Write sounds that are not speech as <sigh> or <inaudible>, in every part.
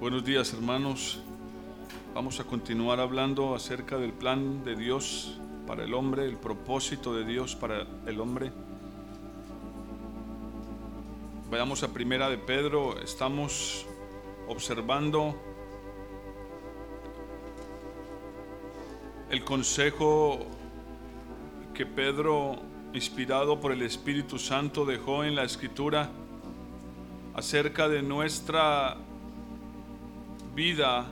Buenos días hermanos. Vamos a continuar hablando acerca del plan de Dios para el hombre, el propósito de Dios para el hombre. Vayamos a primera de Pedro. Estamos observando el consejo que Pedro, inspirado por el Espíritu Santo, dejó en la escritura acerca de nuestra vida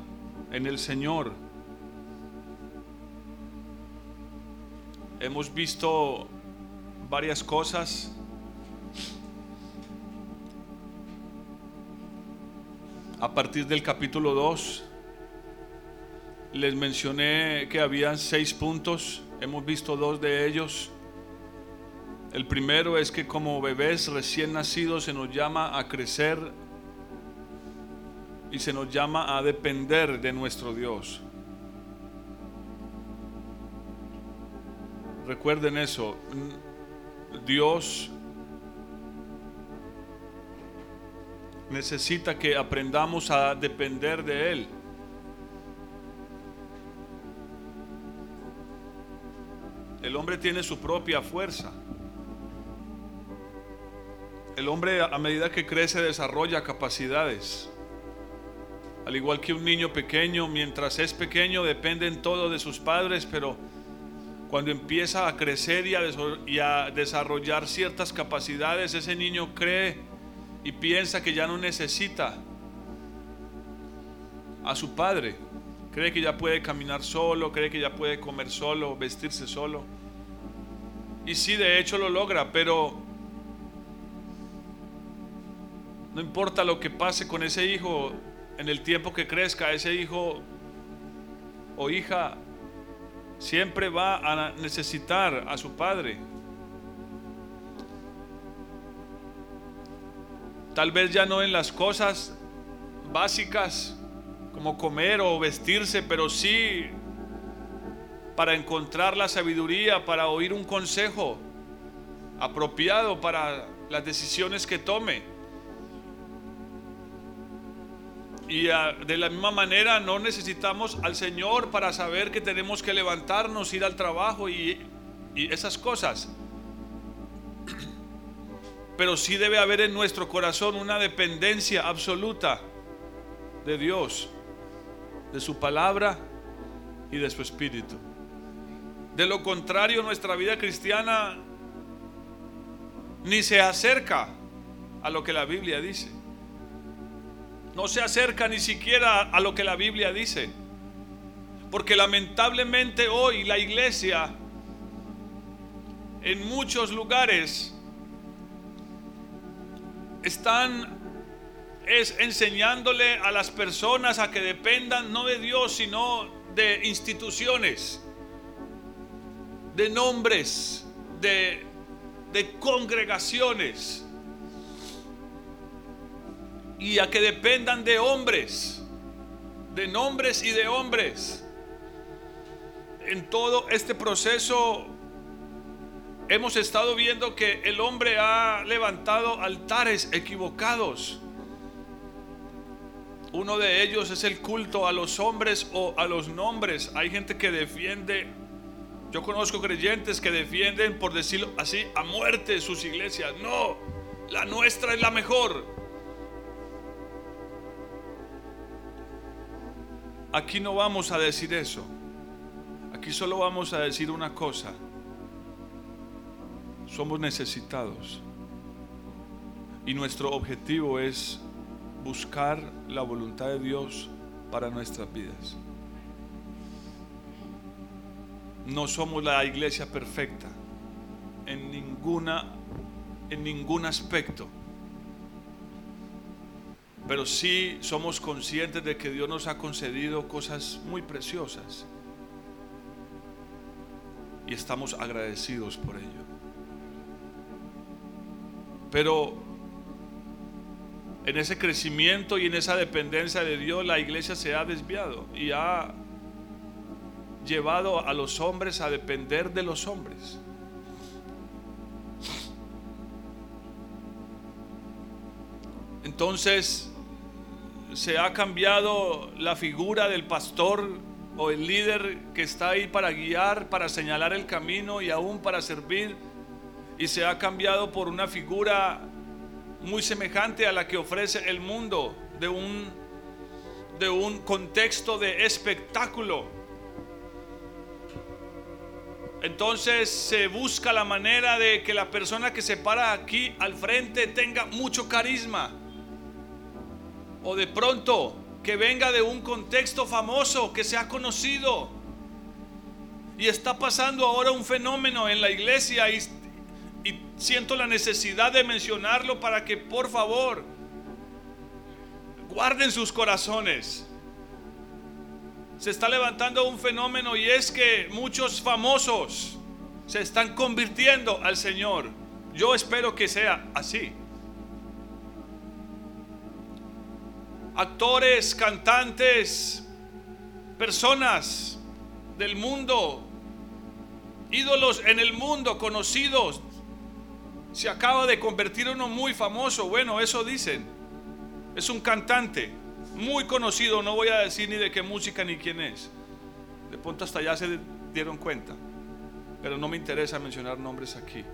en el Señor. Hemos visto varias cosas. A partir del capítulo 2 les mencioné que habían seis puntos, hemos visto dos de ellos. El primero es que como bebés recién nacidos se nos llama a crecer y se nos llama a depender de nuestro Dios. Recuerden eso, Dios necesita que aprendamos a depender de Él. El hombre tiene su propia fuerza. El hombre a medida que crece desarrolla capacidades. Al igual que un niño pequeño, mientras es pequeño dependen todo de sus padres, pero cuando empieza a crecer y a, desarrollar ciertas capacidades, ese niño cree y piensa que ya no necesita a su padre. Cree que ya puede caminar solo, cree que ya puede comer solo, vestirse solo. Y sí, de hecho lo logra, pero no importa lo que pase con ese hijo, en el tiempo que crezca, ese hijo o hija siempre va a necesitar a su padre. Tal vez ya no en las cosas básicas como comer o vestirse, pero sí para encontrar la sabiduría, para oír un consejo apropiado para las decisiones que tome. Y ah, de la misma manera no necesitamos al Señor para saber que tenemos que levantarnos, ir al trabajo y, y esas cosas. Pero sí debe haber en nuestro corazón una dependencia absoluta de Dios, de su palabra y de su espíritu. De lo contrario, nuestra vida cristiana ni se acerca a lo que la Biblia dice no se acerca ni siquiera a lo que la Biblia dice. Porque lamentablemente hoy la iglesia en muchos lugares están es enseñándole a las personas a que dependan no de Dios, sino de instituciones, de nombres, de, de congregaciones y a que dependan de hombres, de nombres y de hombres. En todo este proceso hemos estado viendo que el hombre ha levantado altares equivocados. Uno de ellos es el culto a los hombres o a los nombres. Hay gente que defiende, yo conozco creyentes que defienden, por decirlo así, a muerte sus iglesias. No, la nuestra es la mejor. Aquí no vamos a decir eso. Aquí solo vamos a decir una cosa. Somos necesitados. Y nuestro objetivo es buscar la voluntad de Dios para nuestras vidas. No somos la iglesia perfecta en ninguna en ningún aspecto pero sí somos conscientes de que Dios nos ha concedido cosas muy preciosas y estamos agradecidos por ello. Pero en ese crecimiento y en esa dependencia de Dios la iglesia se ha desviado y ha llevado a los hombres a depender de los hombres. Entonces, se ha cambiado la figura del pastor o el líder que está ahí para guiar, para señalar el camino y aún para servir. Y se ha cambiado por una figura muy semejante a la que ofrece el mundo de un, de un contexto de espectáculo. Entonces se busca la manera de que la persona que se para aquí al frente tenga mucho carisma. O de pronto que venga de un contexto famoso, que sea conocido. Y está pasando ahora un fenómeno en la iglesia y siento la necesidad de mencionarlo para que por favor guarden sus corazones. Se está levantando un fenómeno y es que muchos famosos se están convirtiendo al Señor. Yo espero que sea así. Actores, cantantes, personas del mundo, ídolos en el mundo conocidos. Se acaba de convertir uno muy famoso. Bueno, eso dicen. Es un cantante muy conocido, no voy a decir ni de qué música ni quién es. De pronto hasta ya se dieron cuenta. Pero no me interesa mencionar nombres aquí.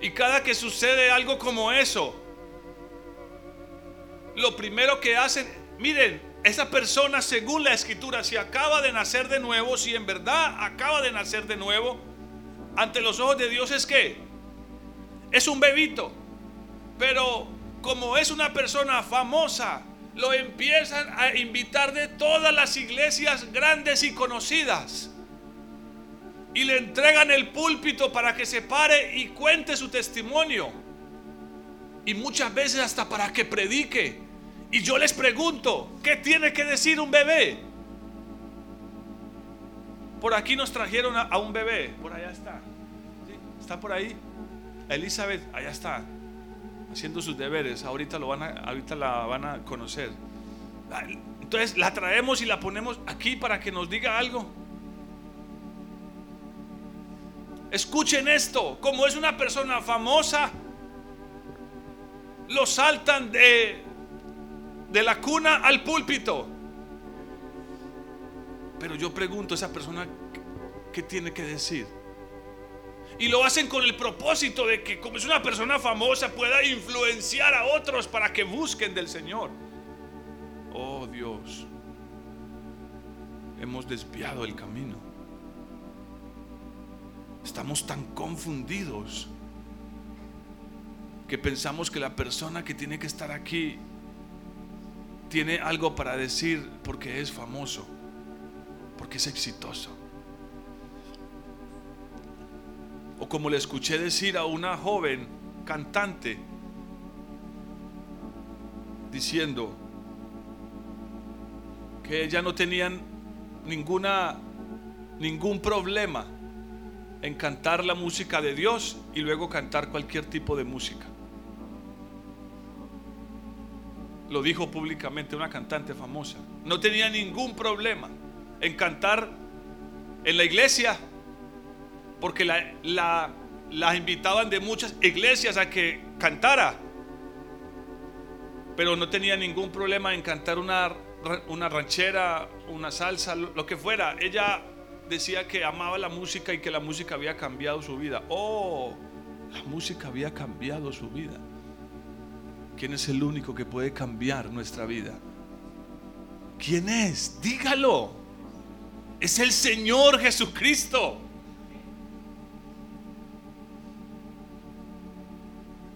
Y cada que sucede algo como eso, lo primero que hacen, miren, esa persona según la escritura, si acaba de nacer de nuevo, si en verdad acaba de nacer de nuevo, ante los ojos de Dios es que es un bebito. Pero como es una persona famosa, lo empiezan a invitar de todas las iglesias grandes y conocidas. Y le entregan el púlpito para que se pare y cuente su testimonio. Y muchas veces hasta para que predique. Y yo les pregunto, ¿qué tiene que decir un bebé? Por aquí nos trajeron a, un bebé. Por allá está. ¿Está por ahí? Elizabeth, allá está haciendo sus deberes. Ahorita, lo van a, ahorita la van a conocer. Entonces la traemos y la ponemos aquí para que nos diga algo. Escuchen esto, como es una persona famosa, lo saltan de, de la cuna al púlpito. Pero yo pregunto a esa persona, ¿qué tiene que decir? Y lo hacen con el propósito de que como es una persona famosa pueda influenciar a otros para que busquen del Señor. Oh Dios, hemos desviado el camino. Estamos tan confundidos que pensamos que la persona que tiene que estar aquí tiene algo para decir porque es famoso, porque es exitoso. O como le escuché decir a una joven cantante, diciendo que ella no tenía ninguna, ningún problema en cantar la música de Dios y luego cantar cualquier tipo de música. Lo dijo públicamente una cantante famosa. No tenía ningún problema en cantar en la iglesia porque la, la, invitaban de muchas iglesias a que cantara, pero no tenía ningún problema en cantar una, una ranchera, una salsa, lo que fuera. Ella decía que amaba la música y que la música había cambiado su vida. Oh, la música había cambiado su vida. ¿Quién es el único que puede cambiar nuestra vida? ¿Quién es? Dígalo. Es el Señor Jesucristo.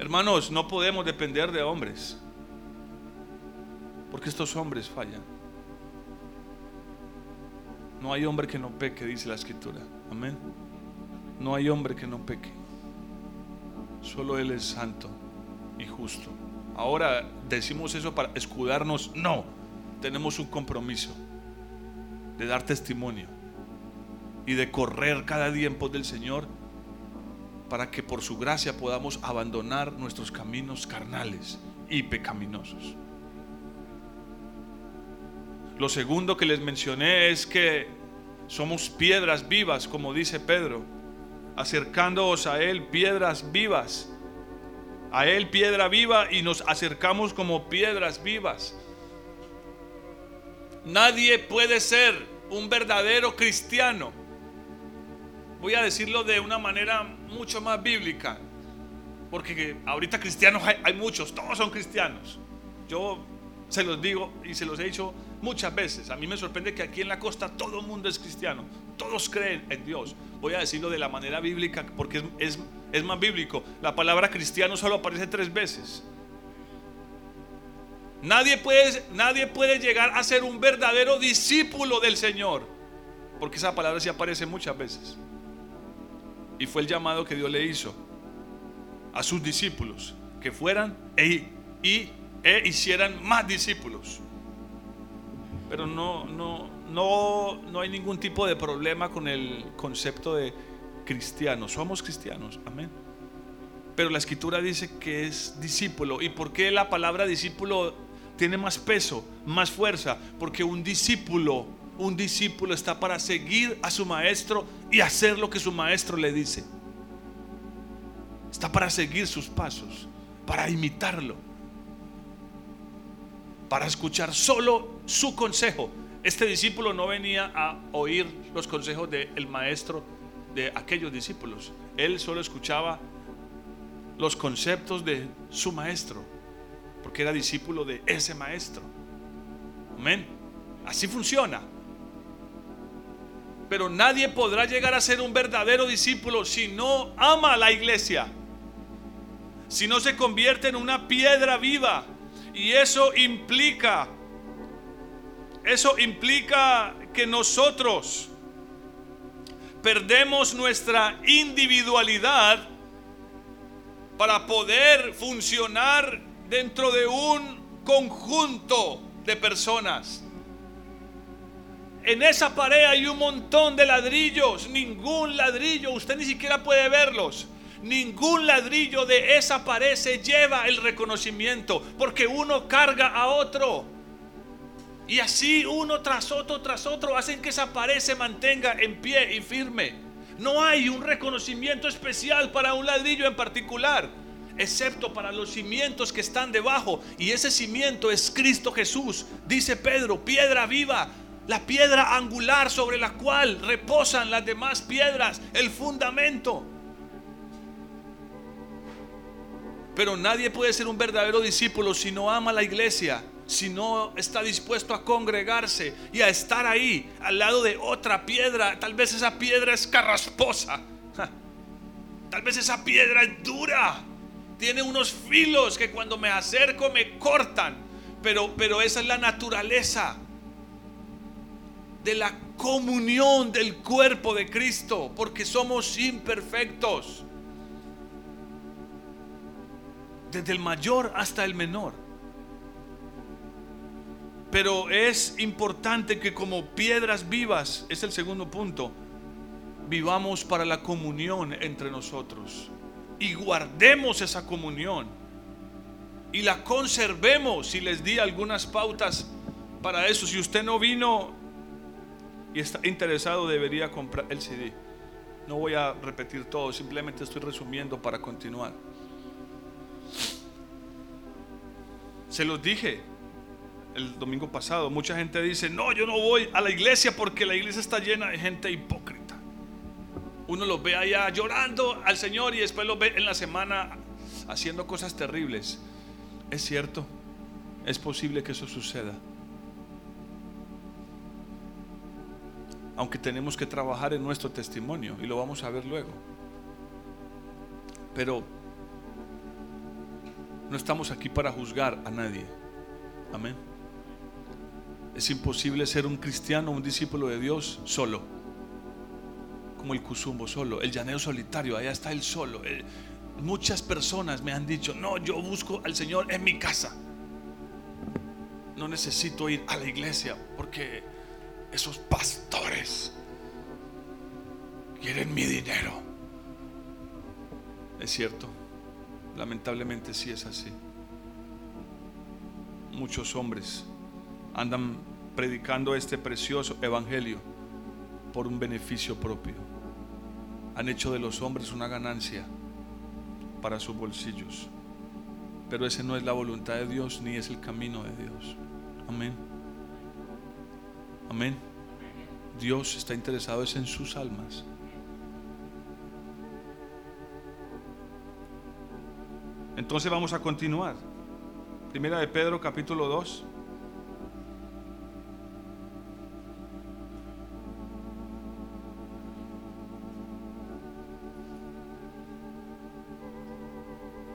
Hermanos, no podemos depender de hombres, porque estos hombres fallan. No hay hombre que no peque, dice la escritura. Amén. No hay hombre que no peque. Solo Él es santo y justo. Ahora decimos eso para escudarnos. No, tenemos un compromiso de dar testimonio y de correr cada día en pos del Señor para que por su gracia podamos abandonar nuestros caminos carnales y pecaminosos. Lo segundo que les mencioné es que somos piedras vivas, como dice Pedro, acercándoos a Él, piedras vivas. A Él piedra viva y nos acercamos como piedras vivas. Nadie puede ser un verdadero cristiano. Voy a decirlo de una manera mucho más bíblica, porque ahorita cristianos hay, hay muchos, todos son cristianos. Yo se los digo y se los he dicho muchas veces. A mí me sorprende que aquí en la costa todo el mundo es cristiano, todos creen en Dios. Voy a decirlo de la manera bíblica porque es, es, más bíblico. La palabra cristiano solo aparece tres veces. Nadie puede, nadie puede llegar a ser un verdadero discípulo del Señor, porque esa palabra sí aparece muchas veces. Y fue el llamado que Dios le hizo a sus discípulos, que fueran e, y, e hicieran más discípulos. Pero no, no, no, no hay ningún tipo de problema con el concepto de cristiano. Somos cristianos, amén. Pero la escritura dice que es discípulo. ¿Y por qué la palabra discípulo tiene más peso, más fuerza? Porque un discípulo, un discípulo está para seguir a su maestro y hacer lo que su maestro le dice. Está para seguir sus pasos, para imitarlo, para escuchar solo su consejo este discípulo no venía a oír los consejos del maestro de aquellos discípulos. Él solo escuchaba los conceptos de su maestro, porque era discípulo de ese maestro. Amén. Así funciona. Pero nadie podrá llegar a ser un verdadero discípulo si no ama a la iglesia, si no se convierte en una piedra viva. Y eso implica eso implica que nosotros perdemos nuestra individualidad para poder funcionar dentro de un conjunto de personas. En esa pared hay un montón de ladrillos, ningún ladrillo, usted ni siquiera puede verlos. Ningún ladrillo de esa pared se lleva el reconocimiento porque uno carga a otro. Y así uno tras otro, tras otro, hacen que esa pared se mantenga en pie y firme. No hay un reconocimiento especial para un ladrillo en particular, excepto para los cimientos que están debajo. Y ese cimiento es Cristo Jesús, dice Pedro, piedra viva, la piedra angular sobre la cual reposan las demás piedras, el fundamento. Pero nadie puede ser un verdadero discípulo si no ama la iglesia si no está dispuesto a congregarse y a estar ahí al lado de otra piedra, tal vez esa piedra es carrasposa, tal vez esa piedra es dura, tiene unos filos que cuando me acerco me cortan, pero, pero esa es la naturaleza de la comunión del cuerpo de Cristo, porque somos imperfectos, desde el mayor hasta el menor. Pero es importante que como piedras vivas, es el segundo punto, vivamos para la comunión entre nosotros y guardemos esa comunión y la conservemos. Y les di algunas pautas para eso. Si usted no vino y está interesado, debería comprar el CD. No voy a repetir todo, simplemente estoy resumiendo para continuar. Se los dije, el domingo pasado. Mucha gente dice, no, yo no voy a la iglesia porque la iglesia está llena de gente hipócrita. Uno los ve allá llorando al Señor y después los ve en la semana haciendo cosas terribles. Es cierto, es posible que eso suceda. Aunque tenemos que trabajar en nuestro testimonio y lo vamos a ver luego. Pero no estamos aquí para juzgar a nadie. Amén. Es imposible ser un cristiano, un discípulo de Dios solo. Como el Cusumbo solo, el llanero solitario, allá está él solo. Eh, muchas personas me han dicho, no, yo busco al Señor en mi casa. No necesito ir a la iglesia porque esos pastores quieren mi dinero. Es cierto, lamentablemente sí es así. Muchos hombres andan predicando este precioso evangelio por un beneficio propio. Han hecho de los hombres una ganancia para sus bolsillos. Pero ese no es la voluntad de Dios ni es el camino de Dios. Amén. Amén. Dios está interesado es en sus almas. Entonces vamos a continuar. Primera de Pedro capítulo 2.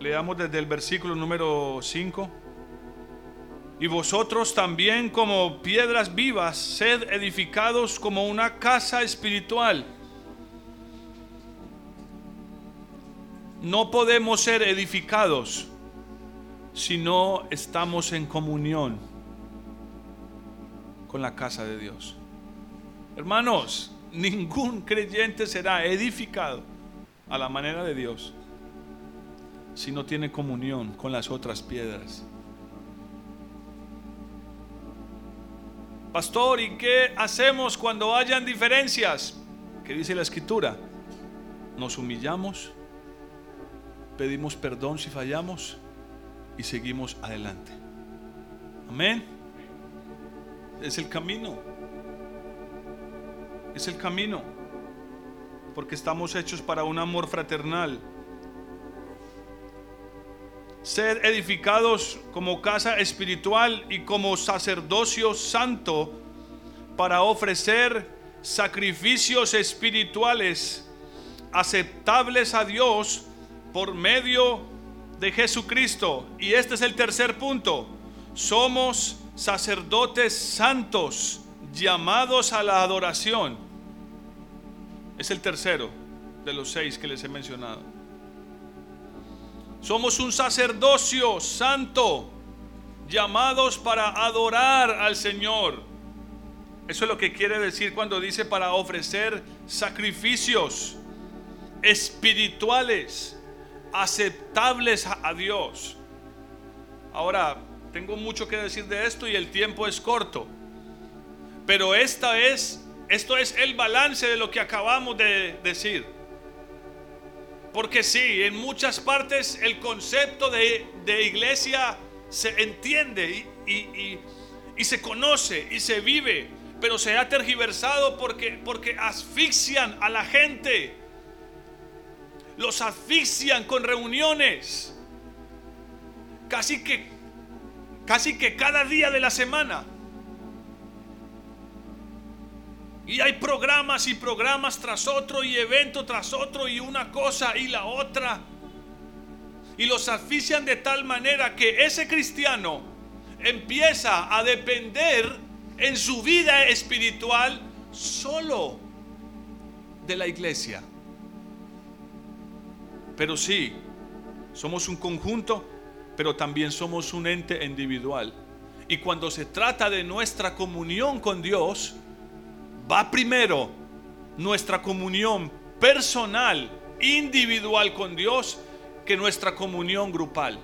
Leamos desde el versículo número 5. Y vosotros también como piedras vivas, sed edificados como una casa espiritual. No podemos ser edificados si no estamos en comunión con la casa de Dios. Hermanos, ningún creyente será edificado a la manera de Dios si no tiene comunión con las otras piedras. Pastor, ¿y qué hacemos cuando hayan diferencias? ¿Qué dice la escritura? Nos humillamos, pedimos perdón si fallamos y seguimos adelante. Amén. Es el camino. Es el camino. Porque estamos hechos para un amor fraternal ser edificados como casa espiritual y como sacerdocio santo para ofrecer sacrificios espirituales aceptables a Dios por medio de Jesucristo. Y este es el tercer punto. Somos sacerdotes santos llamados a la adoración. Es el tercero de los seis que les he mencionado. Somos un sacerdocio santo, llamados para adorar al Señor. Eso es lo que quiere decir cuando dice para ofrecer sacrificios espirituales, aceptables a Dios. Ahora, tengo mucho que decir de esto y el tiempo es corto. Pero esta es, esto es el balance de lo que acabamos de decir. Porque sí, en muchas partes el concepto de, iglesia se entiende y, se conoce y se vive, pero se ha tergiversado porque, porque asfixian a la gente. Los asfixian con reuniones. Casi que, casi que cada día de la semana. Y hay programas y programas tras otro y evento tras otro y una cosa y la otra. Y los asfixian de tal manera que ese cristiano empieza a depender en su vida espiritual solo de la iglesia. Pero sí, somos un conjunto, pero también somos un ente individual. Y cuando se trata de nuestra comunión con Dios, va primero nuestra comunión personal, individual con Dios, que nuestra comunión grupal.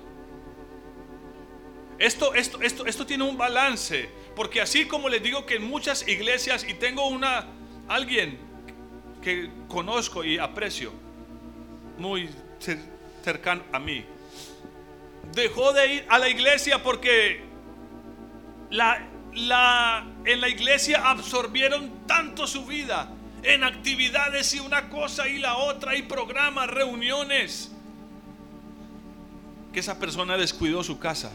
Esto, esto, esto, esto tiene un balance, porque así como les digo que en muchas iglesias, y tengo una, alguien que conozco y aprecio, muy cercano a mí, dejó de ir a la iglesia porque la la, en la iglesia absorbieron tanto su vida en actividades y una cosa y la otra y programas, reuniones, que esa persona descuidó su casa,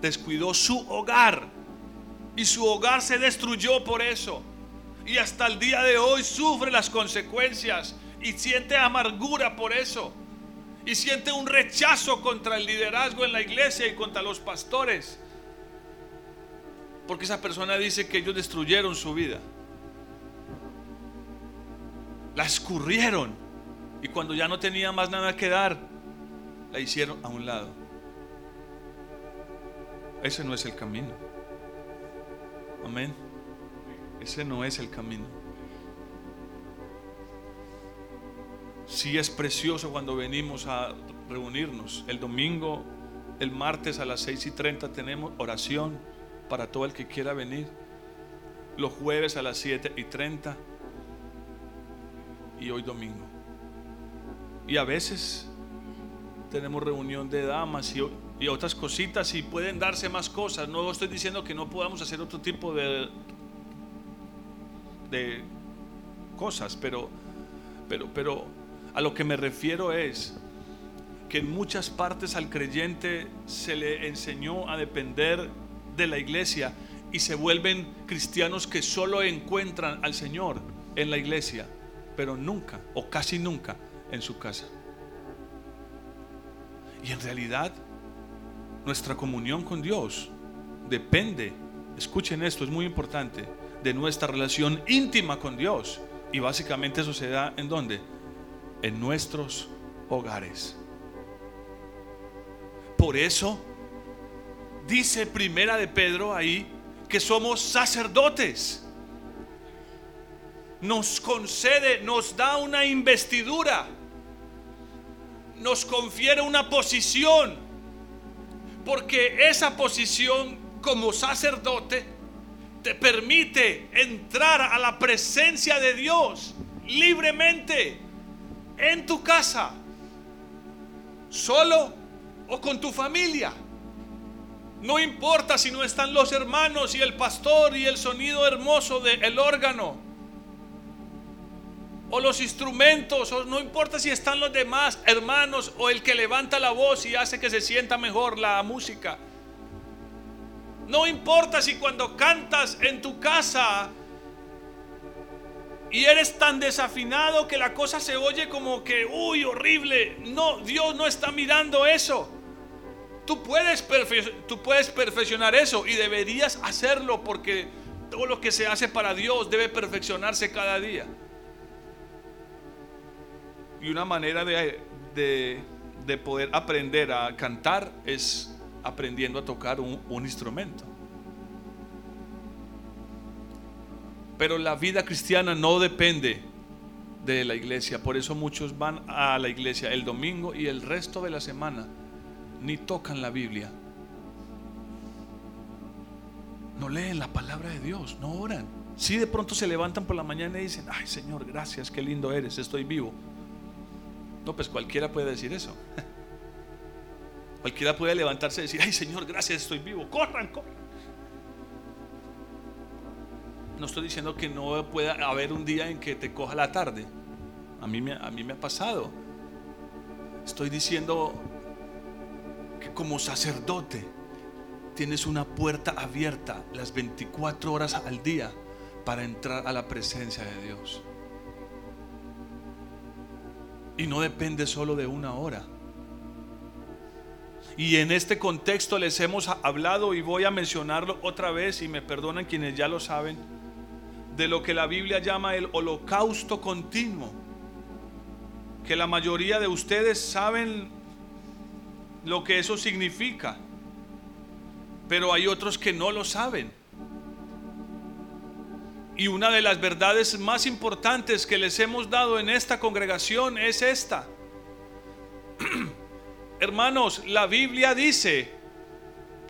descuidó su hogar y su hogar se destruyó por eso. Y hasta el día de hoy sufre las consecuencias y siente amargura por eso. Y siente un rechazo contra el liderazgo en la iglesia y contra los pastores. Porque esa persona dice que ellos destruyeron su vida. La escurrieron. Y cuando ya no tenía más nada que dar, la hicieron a un lado. Ese no es el camino. Amén. Ese no es el camino. Sí es precioso cuando venimos a reunirnos. El domingo, el martes a las 6 y 30 tenemos oración para todo el que quiera venir. Los jueves a las 7 y 30 y hoy domingo. Y a veces tenemos reunión de damas y y otras cositas y pueden darse más cosas. No estoy diciendo que no podamos hacer otro tipo de, de cosas, pero, pero, pero a lo que me refiero es que en muchas partes al creyente se le enseñó a depender de la iglesia y se vuelven cristianos que solo encuentran al Señor en la iglesia, pero nunca o casi nunca en su casa. Y en realidad nuestra comunión con Dios depende, escuchen esto, es muy importante, de nuestra relación íntima con Dios. Y básicamente eso se da en dónde? En nuestros hogares. Por eso dice Primera de Pedro ahí que somos sacerdotes. Nos concede, nos da una investidura, nos confiere una posición, porque esa posición como sacerdote te permite entrar a la presencia de Dios libremente en tu casa, solo o con tu familia. No importa si no están los hermanos y el pastor y el sonido hermoso del órgano. O los instrumentos, o no importa si están los demás hermanos o el que levanta la voz y hace que se sienta mejor la música. No importa si cuando cantas en tu casa y eres tan desafinado que la cosa se oye como que, uy, horrible. No, Dios no está mirando eso. Tú puedes, tú puedes perfeccionar eso y deberías hacerlo porque todo lo que se hace para Dios debe perfeccionarse cada día. Y una manera de, de, poder aprender a cantar es aprendiendo a tocar un instrumento. Pero la vida cristiana no depende de la iglesia. Por eso muchos van a la iglesia el domingo y el resto de la semana ni tocan la Biblia. No leen la palabra de Dios, no oran. Si de pronto se levantan por la mañana y dicen, ay Señor, gracias, qué lindo eres, estoy vivo. No, pues cualquiera puede decir eso. <laughs> Cualquiera puede levantarse y decir, ay Señor, gracias, estoy vivo. Corran, corran. No estoy diciendo que no pueda haber un día en que te coja la tarde. A mí a mí me ha pasado. Estoy diciendo como sacerdote tienes una puerta abierta las 24 horas al día para entrar a la presencia de Dios. Y no depende solo de una hora. Y en este contexto les hemos hablado y voy a mencionarlo otra vez y me perdonan quienes ya lo saben, de lo que la Biblia llama el holocausto continuo. Que la mayoría de ustedes saben lo que eso significa, pero hay otros que no lo saben. Y una de las verdades más importantes que les hemos dado en esta congregación es esta. <clears throat> Hermanos, la Biblia dice,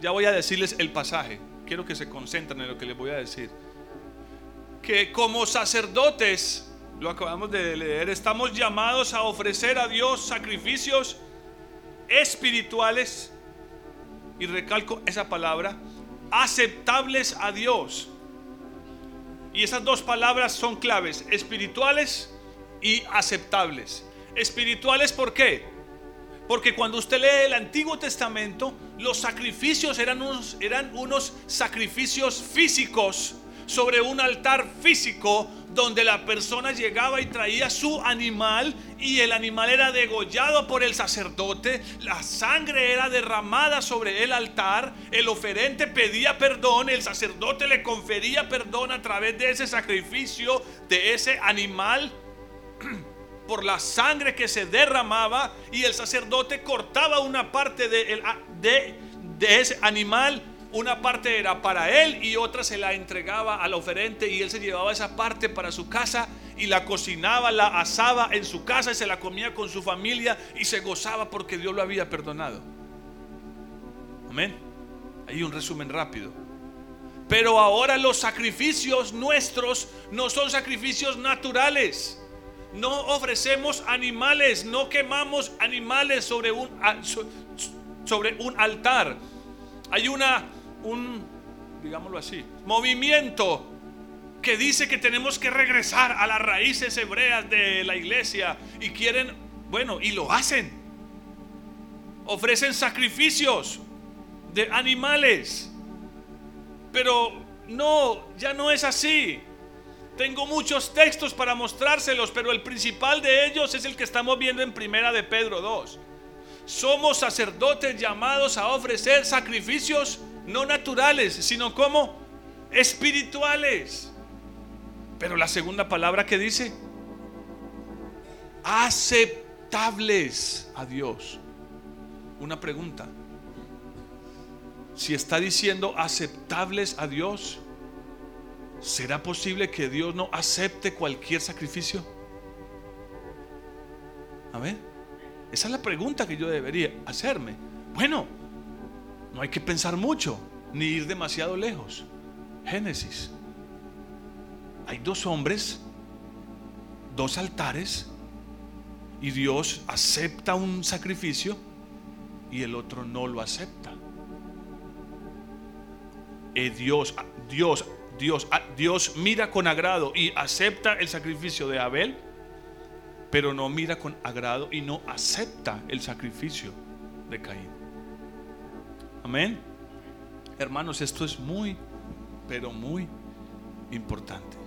ya voy a decirles el pasaje, quiero que se concentren en lo que les voy a decir, que como sacerdotes, lo acabamos de leer, estamos llamados a ofrecer a Dios sacrificios espirituales, y recalco esa palabra, aceptables a Dios. Y esas dos palabras son claves, espirituales y aceptables. Espirituales, ¿por qué? Porque cuando usted lee el Antiguo Testamento, los sacrificios eran unos, eran unos sacrificios físicos sobre un altar físico donde la persona llegaba y traía su animal y el animal era degollado por el sacerdote, la sangre era derramada sobre el altar, el oferente pedía perdón, el sacerdote le confería perdón a través de ese sacrificio de ese animal <clears throat> por la sangre que se derramaba y el sacerdote cortaba una parte de, de, de ese animal una parte era para él y otra se la entregaba al oferente y él se llevaba esa parte para su casa y la cocinaba, la asaba en su casa y se la comía con su familia y se gozaba porque Dios lo había perdonado. Amén. Ahí un resumen rápido. Pero ahora los sacrificios nuestros no son sacrificios naturales. No ofrecemos animales, no quemamos animales sobre un sobre un altar. Hay una, un, digámoslo así, movimiento que dice que tenemos que regresar a las raíces hebreas de la iglesia y quieren, bueno, y lo hacen. Ofrecen sacrificios de animales. Pero no, ya no es así. Tengo muchos textos para mostrárselos, pero el principal de ellos es el que estamos viendo en Primera de Pedro 2. Somos sacerdotes llamados a ofrecer sacrificios no naturales, sino como espirituales. Pero la segunda palabra que dice, aceptables a Dios. Una pregunta. Si está diciendo aceptables a Dios, ¿será posible que Dios no acepte cualquier sacrificio? A ver, esa es la pregunta que yo debería hacerme. Bueno, no hay que pensar mucho, ni ir demasiado lejos. Génesis hay dos hombres, dos altares, y Dios acepta un sacrificio y el otro no lo acepta. Eh, Dios, Dios, Dios, ah, Dios mira con agrado y acepta el sacrificio de Abel, pero no mira con agrado y no acepta el sacrificio de Caín. Amén. Hermanos, esto es muy, pero muy importante.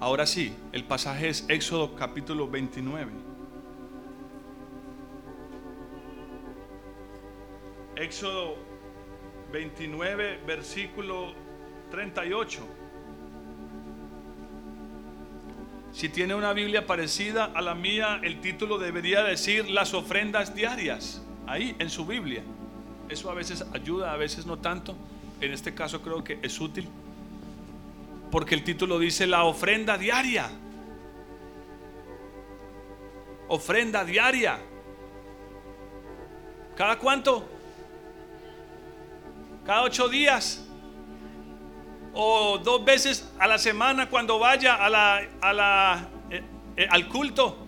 Ahora sí, el pasaje es Éxodo capítulo 29. Éxodo 29, versículo 38. Si tiene una Biblia parecida a la mía, el título debería decir las ofrendas diarias, ahí en su Biblia. Eso a veces ayuda, a veces no tanto. En este caso creo que es útil. Porque el título dice la ofrenda diaria. Ofrenda diaria. ¿Cada cuánto? Cada ocho días. O dos veces a la semana cuando vaya a la, a la, eh, eh, al culto.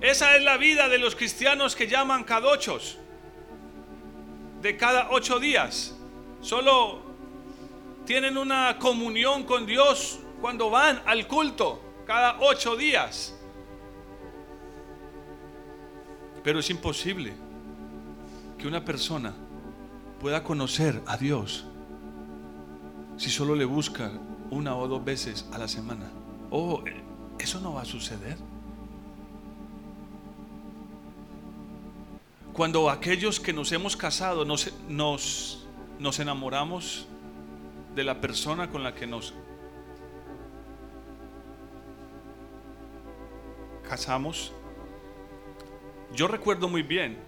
Esa es la vida de los cristianos que llaman cadochos. De cada ocho días. Solo tienen una comunión con Dios cuando van al culto cada ocho días. Pero es imposible que una persona pueda conocer a Dios si solo le busca una o dos veces a la semana. Oh, eso no va a suceder. Cuando aquellos que nos hemos casado nos, nos, nos enamoramos de la persona con la que nos casamos, yo recuerdo muy bien,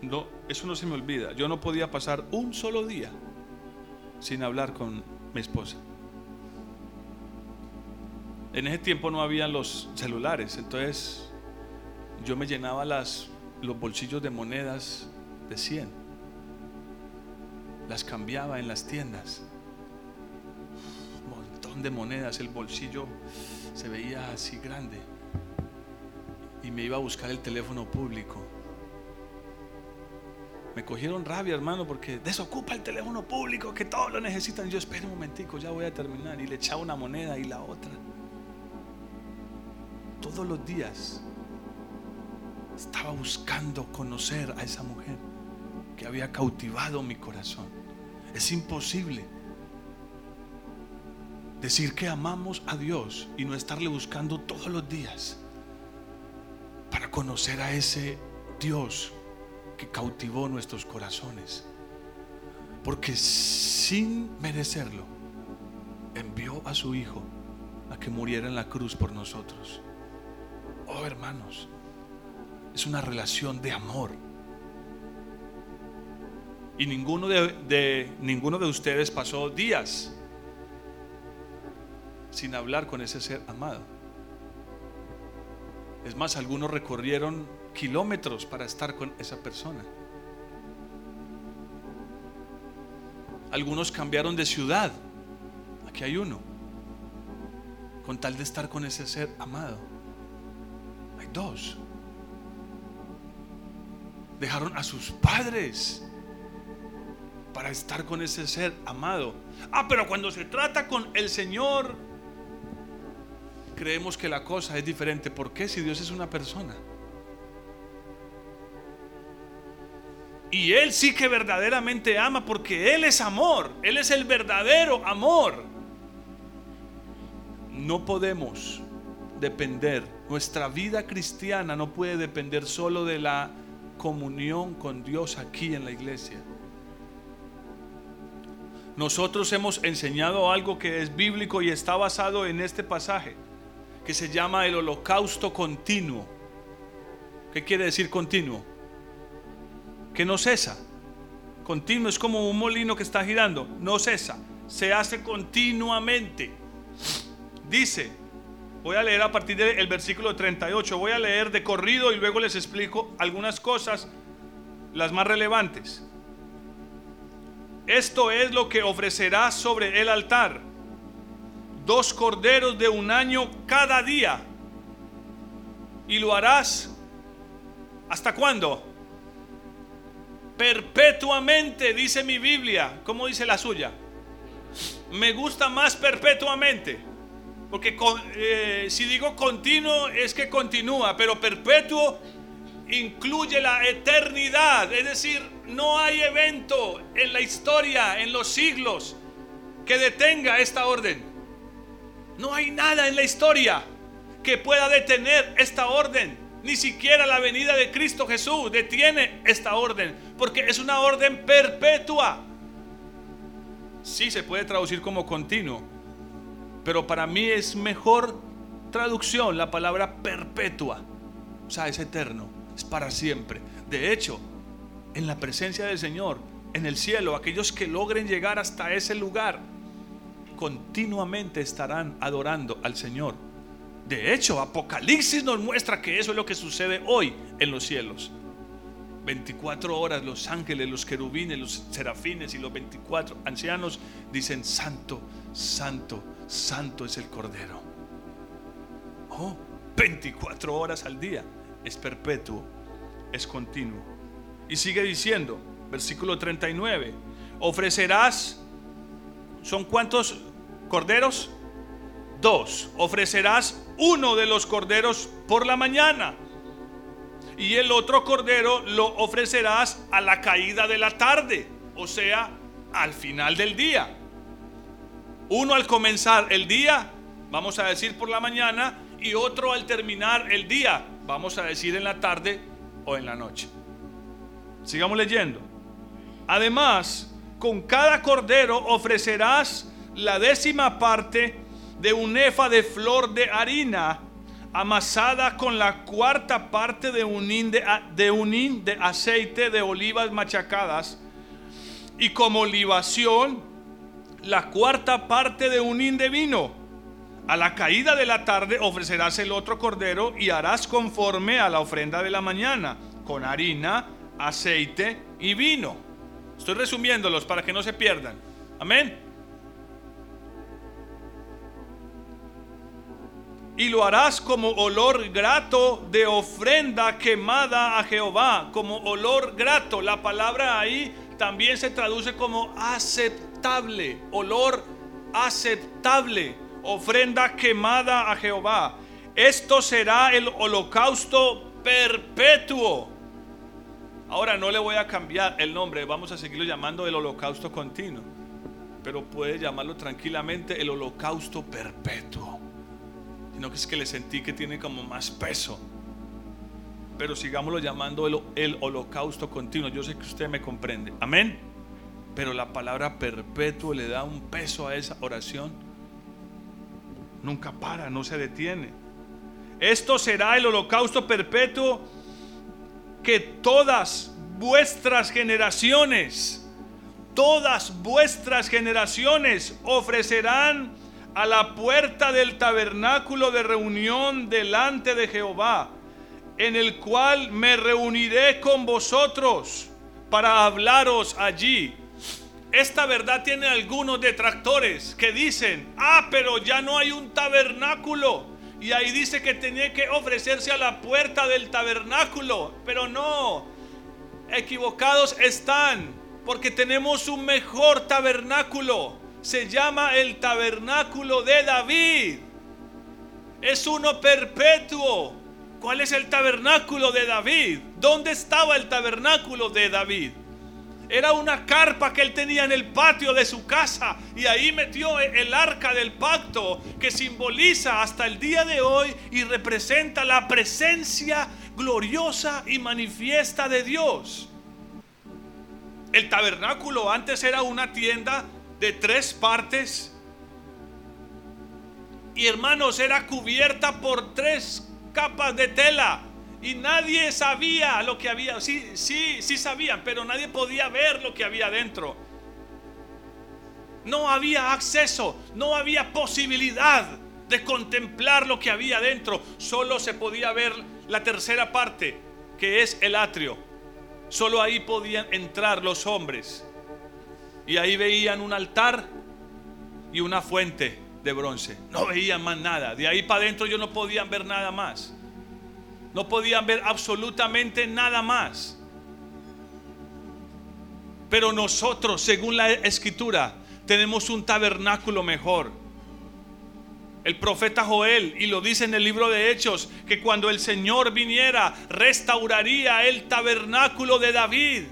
no, eso no se me olvida, yo no podía pasar un solo día sin hablar con mi esposa. En ese tiempo no había los celulares, entonces yo me llenaba los bolsillos de monedas de 100, las cambiaba en las tiendas de monedas, el bolsillo se veía así grande. Y me iba a buscar el teléfono público. Me cogieron rabia, hermano, porque desocupa el teléfono público, que todos lo necesitan. Yo espero un momentico, ya voy a terminar. Y le echaba una moneda y la otra. Todos los días estaba buscando conocer a esa mujer que había cautivado mi corazón. Es imposible Decir que amamos a Dios y no estarle buscando todos los días para conocer a ese Dios que cautivó nuestros corazones. Porque sin merecerlo, envió a su Hijo a que muriera en la cruz por nosotros. Oh hermanos, es una relación de amor. Y ninguno de, de, ninguno de ustedes pasó días sin hablar con ese ser amado. Es más, algunos recorrieron kilómetros para estar con esa persona. Algunos cambiaron de ciudad. Aquí hay uno. Con tal de estar con ese ser amado. Dos. Dejaron a sus padres para estar con ese ser amado. Ah, pero cuando se trata con el Señor, creemos que la cosa es diferente. ¿Por qué si Dios es una persona? Y Él sí que verdaderamente ama porque Él es amor. Él es el verdadero amor. No podemos depender, nuestra vida cristiana no puede depender solo de la comunión con Dios aquí en la iglesia. Nosotros hemos enseñado algo que es bíblico y está basado en este pasaje, que se llama el holocausto continuo. ¿Qué quiere decir continuo? Que no cesa. Continuo es como un molino que está girando, no cesa, se hace continuamente. Dice, voy a leer a partir del versículo 38, voy a leer de corrido y luego les explico algunas cosas, las más relevantes. Esto es lo que ofrecerás sobre el altar. Dos corderos de un año cada día. Y lo harás hasta cuándo? Perpetuamente, dice mi Biblia. ¿Cómo dice la suya? Me gusta más perpetuamente. Porque eh, si digo continuo es que continúa, pero perpetuo incluye la eternidad. Es decir, no hay evento en la historia, en los siglos, que detenga esta orden. No hay nada en la historia que pueda detener esta orden. Ni siquiera la venida de Cristo Jesús detiene esta orden, porque es una orden perpetua. Sí se puede traducir como continuo, pero para mí es mejor traducción la palabra perpetua. O sea, es eterno, es para siempre. De hecho, en la presencia del Señor, en el cielo, aquellos que logren llegar hasta ese lugar, continuamente estarán adorando al Señor. De hecho, Apocalipsis nos muestra que eso es lo que sucede hoy en los cielos. 24 horas los ángeles, los querubines, los serafines y los 24 ancianos dicen, Santo, Santo, Santo es el Cordero. Oh, 24 horas al día. Es perpetuo, es continuo. Y sigue diciendo, versículo 39, ofrecerás, ¿son cuántos corderos? Dos. Ofrecerás uno de los corderos por la mañana. Y el otro cordero lo ofrecerás a la caída de la tarde, o sea, al final del día. Uno al comenzar el día, vamos a decir por la mañana, y otro al terminar el día, vamos a decir en la tarde o en la noche. Sigamos leyendo. Además, con cada cordero ofrecerás la décima parte de un efa de flor de harina amasada con la cuarta parte de un hin de, de, un de aceite de olivas machacadas y como libación la cuarta parte de un hin de vino. A la caída de la tarde ofrecerás el otro cordero y harás conforme a la ofrenda de la mañana, con harina, aceite y vino. Estoy resumiéndolos para que no se pierdan. Amén. Y lo harás como olor grato de ofrenda quemada a Jehová, como olor grato. La palabra ahí también se traduce como aceptable, olor aceptable, ofrenda quemada a Jehová. Esto será el holocausto perpetuo Ahora no le voy a cambiar el nombre, vamos a seguirlo llamando el holocausto continuo, pero puede llamarlo tranquilamente el holocausto perpetuo. Sino que es que le sentí que tiene como más peso. Pero sigámoslo llamando el, el holocausto continuo. Yo sé que usted me comprende. Amén. Pero la palabra perpetuo le da un peso a esa oración. Nunca para, no se detiene. Esto será el holocausto perpetuo que todas vuestras generaciones, todas vuestras generaciones ofrecerán a la puerta del tabernáculo de reunión delante de Jehová, en el cual me reuniré con vosotros para hablaros allí. Esta verdad tiene algunos detractores que dicen, ah, pero ya no hay un tabernáculo Y ahí dice que tenía que ofrecerse a la puerta del tabernáculo. Pero no, equivocados están, porque tenemos un mejor tabernáculo. Se llama el tabernáculo de David. Es uno perpetuo. ¿Cuál es el tabernáculo de David? ¿Dónde estaba el tabernáculo de David? Era una carpa que él tenía en el patio de su casa y ahí metió el arca del pacto que simboliza hasta el día de hoy y representa la presencia gloriosa y manifiesta de Dios. El tabernáculo antes era una tienda de tres partes y hermanos era cubierta por tres capas de tela y nadie sabía lo que había. Sí, sí, sí sabían, pero nadie podía ver lo que había dentro. No había acceso, no había posibilidad de contemplar lo que había dentro. Solo se podía ver la tercera parte, que es el atrio. Solo ahí podían entrar los hombres. Y ahí veían un altar y una fuente de bronce. No veían más nada. De ahí para adentro yo no podían ver nada más. No podían ver absolutamente nada más. Pero nosotros, según la escritura, tenemos un tabernáculo mejor. El profeta Joel, y lo dice en el libro de Hechos, que cuando el Señor viniera, restauraría el tabernáculo de David.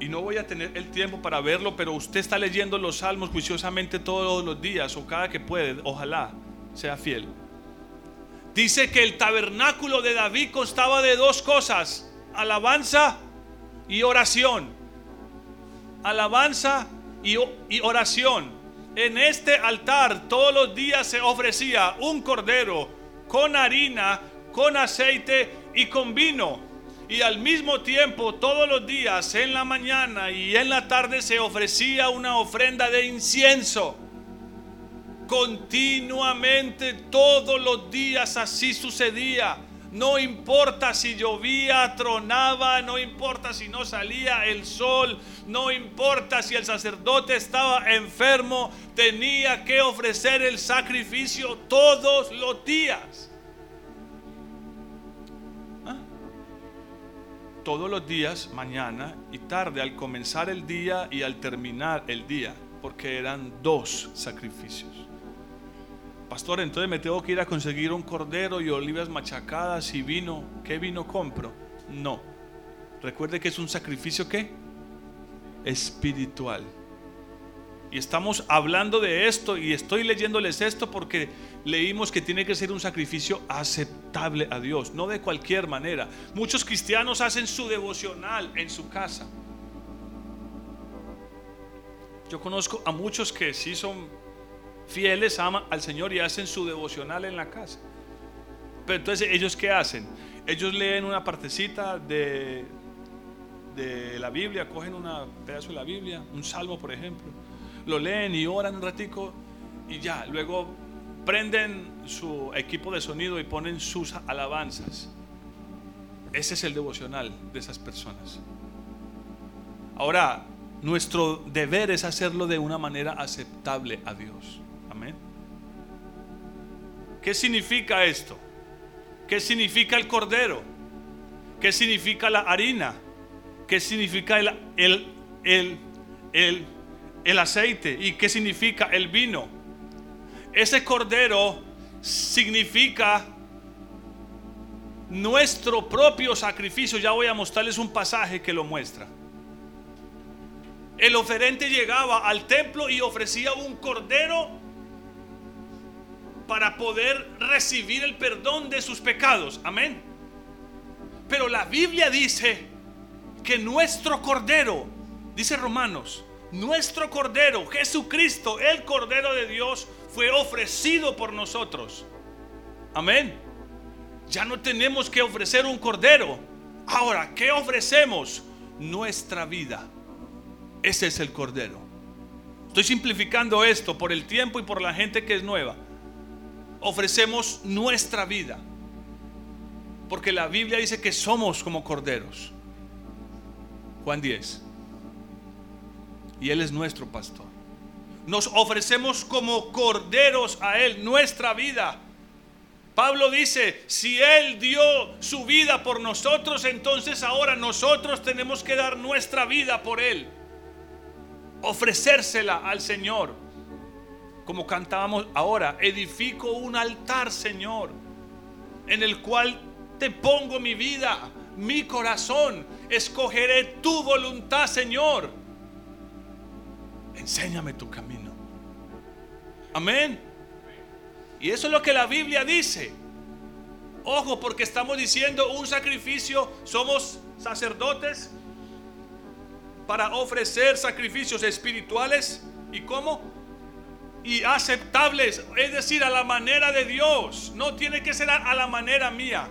Y no voy a tener el tiempo para verlo, pero usted está leyendo los salmos juiciosamente todos los días o cada que puede. Ojalá sea fiel. Dice que el tabernáculo de David constaba de dos cosas, alabanza y oración. Alabanza y, oración. En este altar todos los días se ofrecía un cordero con harina, con aceite y con vino. Y al mismo tiempo todos los días en la mañana y en la tarde se ofrecía una ofrenda de incienso. Continuamente, todos los días así sucedía. No importa si llovía, tronaba, no importa si no salía el sol, no importa si el sacerdote estaba enfermo, tenía que ofrecer el sacrificio todos los días. ¿Ah? Todos los días, mañana y tarde, al comenzar el día y al terminar el día, porque eran dos sacrificios. Pastor, entonces me tengo que ir a conseguir un cordero y olivas machacadas y vino. ¿Qué vino compro? No. Recuerde que es un sacrificio que espiritual. Y estamos hablando de esto y estoy leyéndoles esto porque leímos que tiene que ser un sacrificio aceptable a Dios, no de cualquier manera. Muchos cristianos hacen su devocional en su casa. Yo conozco a muchos que sí son fieles aman al Señor y hacen su devocional en la casa. Pero entonces, ¿ellos qué hacen? Ellos leen una partecita de, de la Biblia, cogen un pedazo de la Biblia, un salmo, por ejemplo, lo leen y oran un ratico y ya, luego prenden su equipo de sonido y ponen sus alabanzas. Ese es el devocional de esas personas. Ahora, nuestro deber es hacerlo de una manera aceptable a Dios. ¿Qué significa esto? ¿Qué significa el cordero? ¿Qué significa la harina? ¿Qué significa el, el, el, el aceite? ¿Y qué significa el vino? Ese cordero significa nuestro propio sacrificio. Ya voy a mostrarles un pasaje que lo muestra. El oferente llegaba al templo y ofrecía un cordero para poder recibir el perdón de sus pecados. Amén. Pero la Biblia dice que nuestro Cordero, dice Romanos, nuestro Cordero, Jesucristo, el Cordero de Dios, fue ofrecido por nosotros. Amén. Ya no tenemos que ofrecer un Cordero. Ahora, ¿qué ofrecemos? Nuestra vida. Ese es el Cordero. Estoy simplificando esto por el tiempo y por la gente que es nueva ofrecemos nuestra vida. Porque la Biblia dice que somos como corderos. Juan 10. Y Él es nuestro pastor. Nos ofrecemos como corderos a Él, nuestra vida. Pablo dice, si Él dio su vida por nosotros, entonces ahora nosotros tenemos que dar nuestra vida por Él. Ofrecérsela al Señor. Como cantábamos ahora, edifico un altar, Señor, en el cual te pongo mi vida, mi corazón. Escogeré tu voluntad, Señor. Enséñame tu camino. Amén. Y eso es lo que la Biblia dice. Ojo, porque estamos diciendo un sacrificio, somos sacerdotes para ofrecer sacrificios espirituales y cómo? Y aceptables, es decir, a la manera de Dios. No tiene que ser a, la manera mía.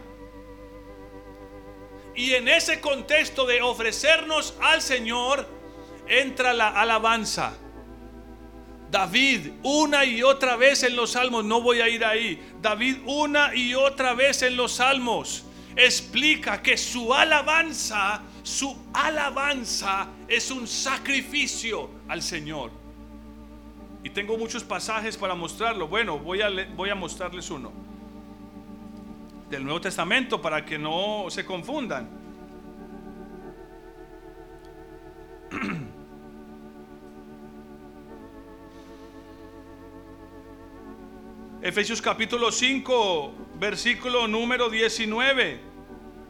Y en ese contexto de ofrecernos al Señor, entra la alabanza. David una y otra vez en los salmos, no voy a ir ahí, David una y otra vez en los salmos explica que su alabanza, su alabanza es un sacrificio al Señor. Y tengo muchos pasajes para mostrarlo. Bueno, voy a, voy a mostrarles uno. Del Nuevo Testamento para que no se confundan. <clears throat> Efesios capítulo 5, versículo número 19.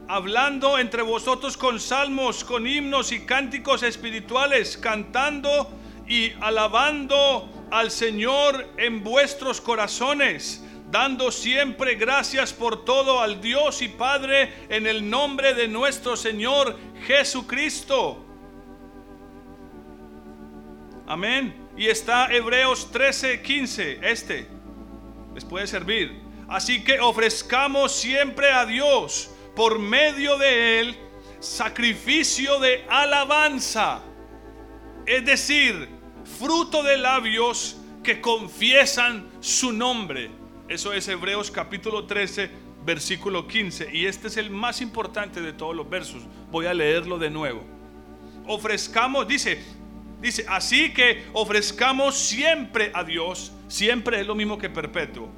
Hablando entre vosotros con salmos, con himnos y cánticos espirituales, cantando y alabando al Señor en vuestros corazones, dando siempre gracias por todo al Dios y Padre en el nombre de nuestro Señor Jesucristo. Amén. Y está Hebreos 13, 15, este les puede servir. Así que ofrezcamos siempre a Dios por medio de Él sacrificio de alabanza, es decir, fruto de labios que confiesan su nombre. Eso es Hebreos capítulo 13, versículo 15. Y este es el más importante de todos los versos. Voy a leerlo de nuevo. Ofrezcamos, dice, dice, así que ofrezcamos siempre a Dios siempre es lo mismo que perpetuo.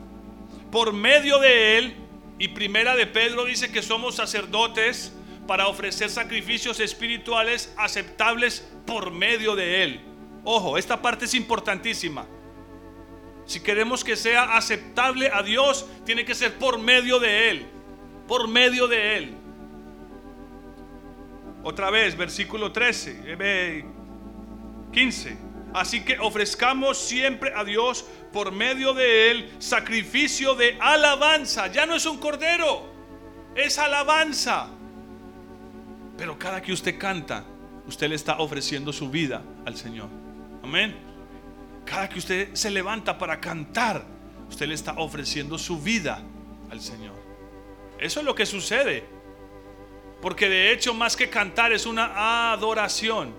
Por medio de él, y primera de Pedro dice que somos sacerdotes para ofrecer sacrificios espirituales aceptables por medio de él. Ojo, esta parte es importantísima. Si queremos que sea aceptable a Dios, tiene que ser por medio de él. Por medio de él. Otra vez, versículo 13, 15. Así que ofrezcamos siempre a Dios por medio de él sacrificio de alabanza. Ya no es un cordero, es alabanza. Pero cada que usted canta, usted le está ofreciendo su vida al Señor. Amén. Cada que usted se levanta para cantar, usted le está ofreciendo su vida al Señor. Eso es lo que sucede. Porque de hecho más que cantar es una adoración.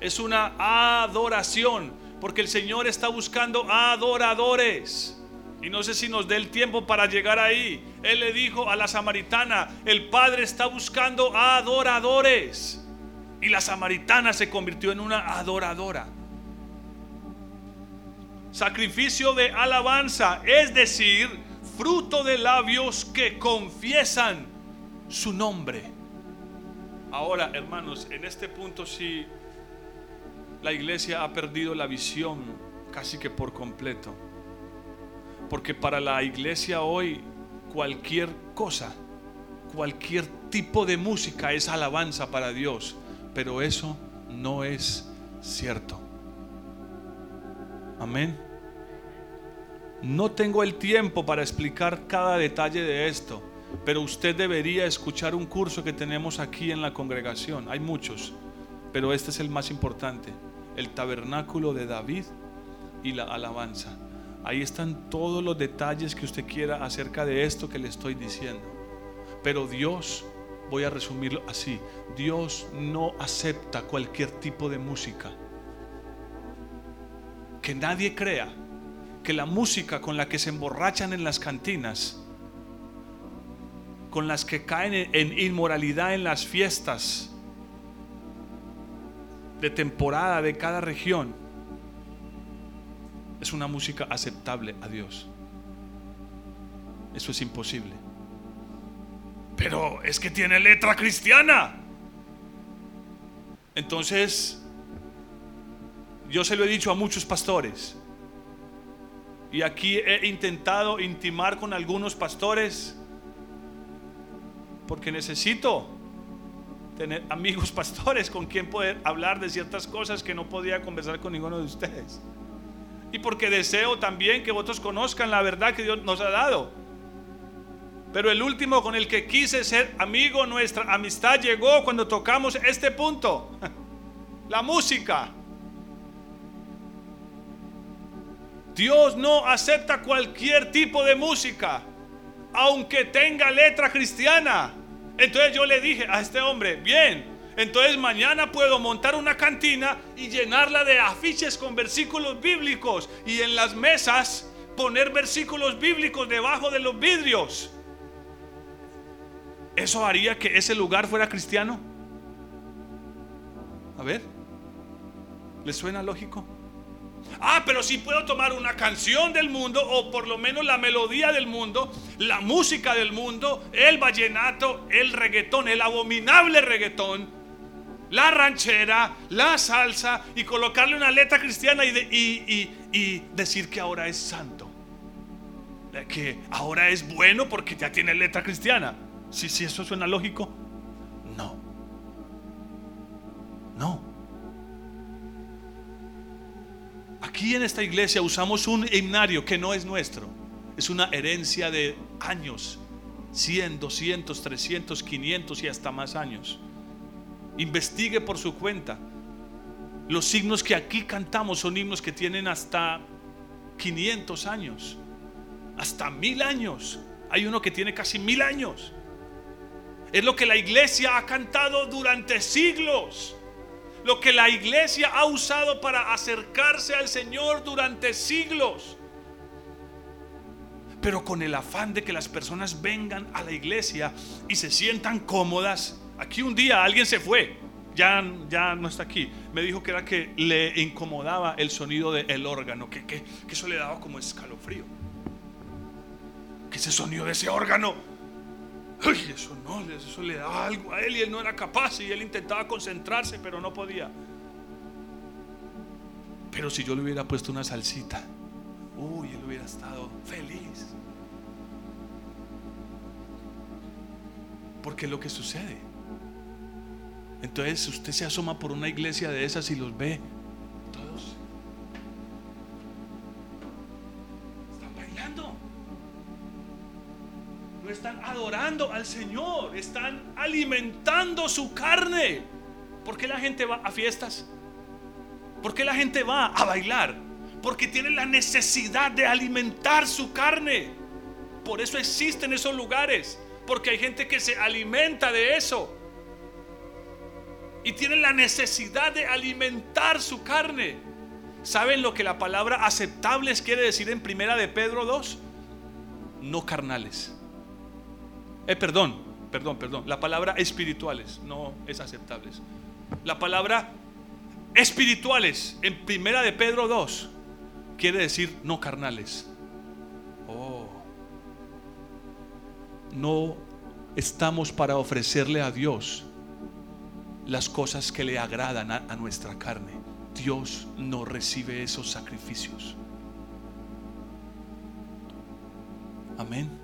Es una adoración porque el Señor está buscando adoradores. Y no sé si nos dé el tiempo para llegar ahí. Él le dijo a la samaritana, el Padre está buscando adoradores. Y la samaritana se convirtió en una adoradora. Sacrificio de alabanza, es decir, fruto de labios que confiesan su nombre. Ahora, hermanos, en este punto sí la iglesia ha perdido la visión casi que por completo. Porque para la iglesia hoy cualquier cosa, cualquier tipo de música es alabanza para Dios. Pero eso no es cierto. Amén. No tengo el tiempo para explicar cada detalle de esto, pero usted debería escuchar un curso que tenemos aquí en la congregación. Hay muchos, pero este es el más importante el tabernáculo de David y la alabanza. Ahí están todos los detalles que usted quiera acerca de esto que le estoy diciendo. Pero Dios, voy a resumirlo así, Dios no acepta cualquier tipo de música. Que nadie crea que la música con la que se emborrachan en las cantinas, con las que caen en inmoralidad en las fiestas, de temporada de cada región es una música aceptable a Dios. Eso es imposible. Pero es que tiene letra cristiana. Entonces, yo se lo he dicho a muchos pastores. Y aquí he intentado intimar con algunos pastores porque necesito tener amigos <laughs> pastores con quien poder hablar de ciertas cosas que no podía conversar con ninguno de ustedes. Y porque deseo también que otros conozcan la verdad que Dios nos ha dado. Pero el último con el que quise ser amigo, nuestra amistad llegó cuando tocamos este punto. <laughs> La música. Dios no acepta cualquier tipo de música, aunque tenga letra cristiana. Entonces yo le dije a este hombre, bien, entonces mañana puedo montar una cantina y llenarla de afiches con versículos bíblicos y en las mesas poner versículos bíblicos debajo de los vidrios. ¿Eso haría que ese lugar fuera cristiano? A ver, ¿le suena lógico? Ah, pero si puedo tomar una canción del mundo o por lo menos la melodía del mundo, la música del mundo, el vallenato, el reggaetón, el abominable reggaetón, la ranchera, la salsa y colocarle una letra cristiana y, y decir que ahora es santo. Que ahora es bueno porque ya tiene letra cristiana. Si, eso suena lógico, no. No. Aquí en esta iglesia usamos un himnario que no es nuestro. Es una herencia de años. 100, 200, 300, 500 y hasta más años. Investigue por su cuenta. Los signos que aquí cantamos son himnos que tienen hasta 500 años. Hasta mil años. Hay uno que tiene casi mil años. Es lo que la iglesia ha cantado durante siglos lo que la iglesia ha usado para acercarse al Señor durante siglos. Pero con el afán de que las personas vengan a la iglesia y se sientan cómodas. Aquí un día alguien se fue, ya, ya no está aquí. Me dijo que era que le incomodaba el sonido del órgano, que, que, que eso le daba como escalofrío. Que ese sonido de ese órgano Uy, eso no, eso le da algo a él y él no era capaz y él intentaba concentrarse, pero no podía. Pero si yo le hubiera puesto una salsita, uy, él hubiera estado feliz. Porque es lo que sucede. Entonces usted se asoma por una iglesia de esas y los ve están adorando al Señor, están alimentando su carne. ¿Por qué la gente va a fiestas? ¿Por qué la gente va a bailar? Porque tiene la necesidad de alimentar su carne. Por eso existen esos lugares. Porque hay gente que se alimenta de eso. Y tiene la necesidad de alimentar su carne. ¿Saben lo que la palabra aceptables quiere decir en primera de Pedro 2? No carnales. Eh, perdón, perdón, perdón. La palabra espirituales no es aceptables. La palabra espirituales en primera de Pedro 2 quiere decir no carnales. Oh. No estamos para ofrecerle a Dios las cosas que le agradan a, a nuestra carne. Dios no recibe esos sacrificios. Amén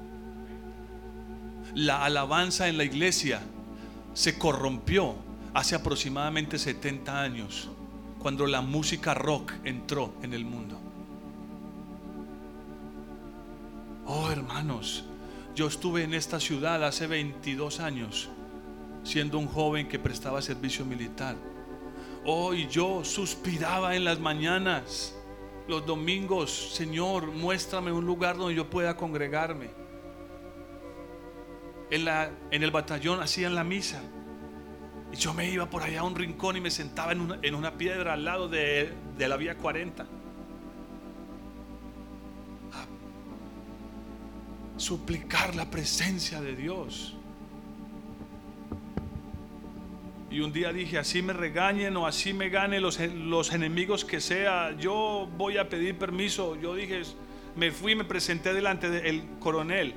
la alabanza en la iglesia se corrompió hace aproximadamente 70 años, cuando la música rock entró en el mundo. Oh hermanos, yo estuve en esta ciudad hace 22 años, siendo un joven que prestaba servicio militar. Oh, y yo suspiraba en las mañanas, los domingos, Señor, muéstrame un lugar donde yo pueda congregarme en, la, en el batallón hacían la misa. Y yo me iba por allá a un rincón y me sentaba en una, en una piedra al lado de, de la vía 40. A suplicar la presencia de Dios. Y un día dije, así me regañen o así me ganen los, los enemigos que sea, yo voy a pedir permiso. Yo dije, me fui, me presenté delante del coronel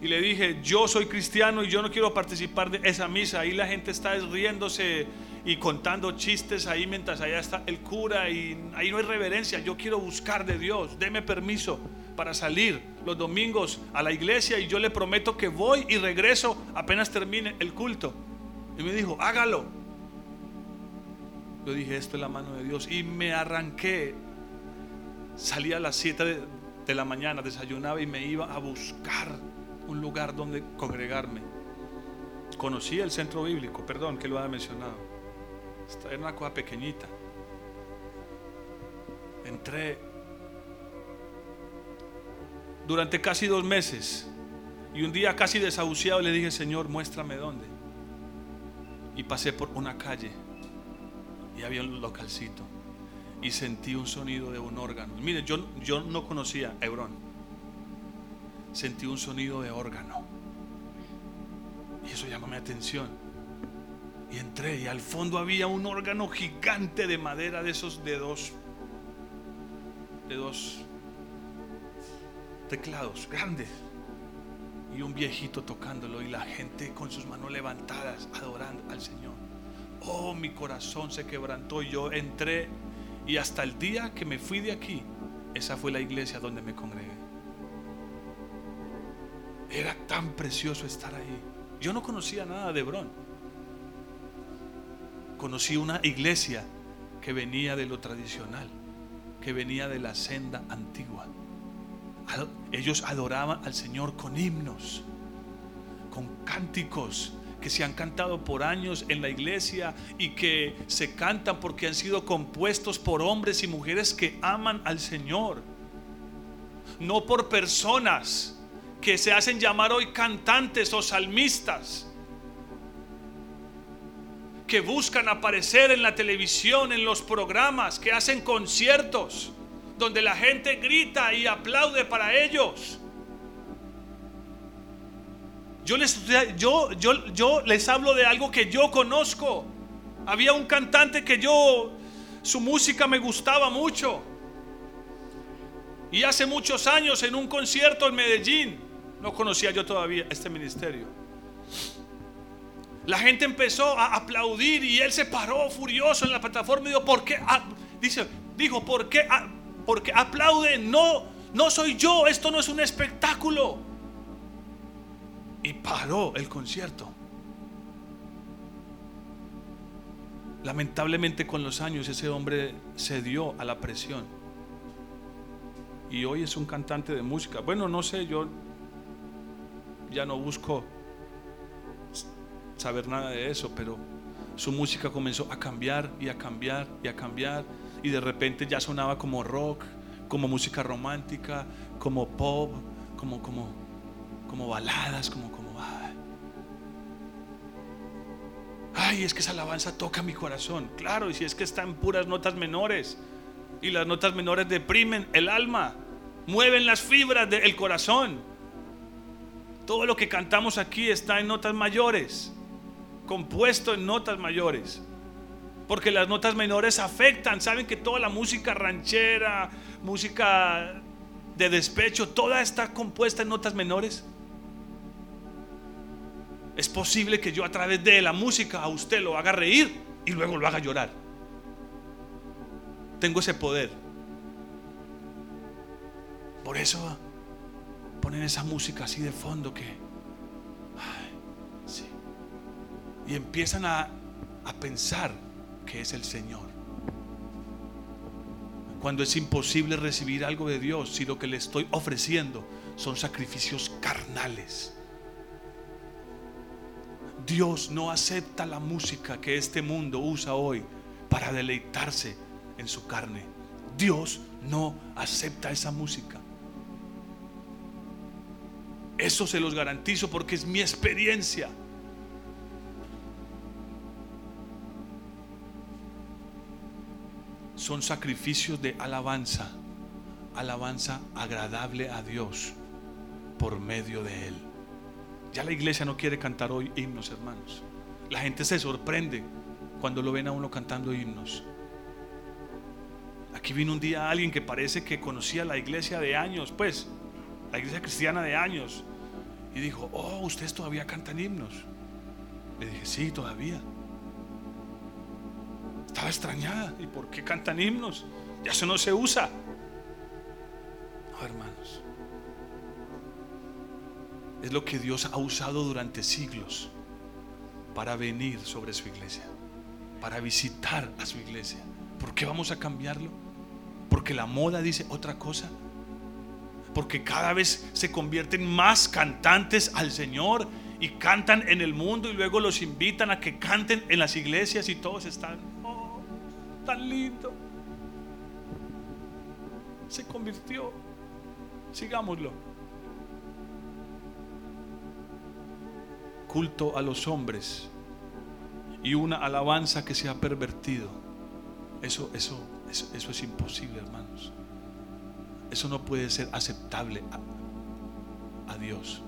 y le dije, yo soy cristiano y yo no quiero participar de esa misa. Ahí la gente está riéndose y contando chistes ahí mientras allá está el cura y ahí no hay reverencia. Yo quiero buscar de Dios, deme permiso para salir los domingos a la iglesia y yo le prometo que voy y regreso apenas termine el culto. Y me dijo, hágalo. Yo dije, esto es la mano de Dios y me arranqué. Salí a las 7 de, de la mañana, desayunaba y me iba a buscar un lugar donde congregarme. Conocí el centro bíblico, perdón que lo haya mencionado. Era una cosa pequeñita. Entré durante casi dos meses y un día casi desahuciado le dije, Señor, muéstrame dónde. Y pasé por una calle y había un localcito y sentí un sonido de un órgano. Mire, yo, yo no conocía Hebrón sentí un sonido de órgano. Y eso llamó mi atención. Y entré y al fondo había un órgano gigante de madera de esos de dos de dos teclados grandes y un viejito tocándolo y la gente con sus manos levantadas adorando al Señor. Oh, mi corazón se quebrantó yo entré y hasta el día que me fui de aquí, esa fue la iglesia donde me congregué. Era tan precioso estar ahí. Yo no conocía nada de Hebrón. Conocí una iglesia que venía de lo tradicional, que venía de la senda antigua. Ellos adoraban al Señor con himnos, con cánticos que se han cantado por años en la iglesia y que se cantan porque han sido compuestos por hombres y mujeres que aman al Señor, no por personas que se hacen llamar hoy cantantes o salmistas, que buscan aparecer en la televisión, en los programas, que hacen conciertos, donde la gente grita y aplaude para ellos. Yo les, yo, yo, yo les hablo de algo que yo conozco. Había un cantante que yo, su música me gustaba mucho. Y hace muchos años en un concierto en Medellín, no conocía yo todavía este ministerio. La gente empezó a aplaudir y él se paró furioso en la plataforma y dijo, ¿por qué? dice, dijo, ¿por qué? Porque aplaude, no, no soy yo, esto no es un espectáculo. Y paró el concierto. Lamentablemente con los años ese hombre cedió a la presión. Y hoy es un cantante de música. Bueno, no sé, yo ya no busco saber nada de eso, pero su música comenzó a cambiar y a cambiar y a cambiar y de repente ya sonaba como rock, como música romántica, como pop, como como como baladas, como como ay, es que esa alabanza toca mi corazón, claro, y si es que está en puras notas menores y las notas menores deprimen el alma, mueven las fibras del corazón. Todo lo que cantamos aquí está en notas mayores, compuesto en notas mayores. Porque las notas menores afectan. Saben que toda la música ranchera, música de despecho, toda está compuesta en notas menores. Es posible que yo a través de la música a usted lo haga reír y luego lo haga llorar. Tengo ese poder. Por eso ponen esa música así de fondo que... Y empiezan a, a pensar que es el Señor. Cuando es imposible recibir algo de Dios si lo que le estoy ofreciendo son sacrificios carnales. Dios no acepta la música que este mundo usa hoy para deleitarse en su carne. Dios no acepta esa música. Eso se los garantizo porque es mi experiencia. Son sacrificios de alabanza, alabanza agradable a Dios por medio de Él. Ya la iglesia no quiere cantar hoy himnos, hermanos. La gente se sorprende cuando lo ven a uno cantando himnos. Aquí vino un día alguien que parece que conocía la iglesia de años, pues, la iglesia cristiana de años. Y dijo, oh, ustedes todavía cantan himnos. Le dije, sí, todavía. Estaba extrañada. ¿Y por qué cantan himnos? Ya eso no se usa. No, hermanos. Es lo que Dios ha usado durante siglos para venir sobre su iglesia, para visitar a su iglesia. ¿Por qué vamos a cambiarlo? Porque la moda dice otra cosa. Porque cada vez se convierten más cantantes al Señor y cantan en el mundo y luego los invitan a que canten en las iglesias y todos están, oh, tan lindo. Se convirtió. Sigámoslo. Culto a los hombres y una alabanza que se ha pervertido. Eso, eso, eso, eso es imposible, hermanos. Eso no puede ser aceptable a, Dios.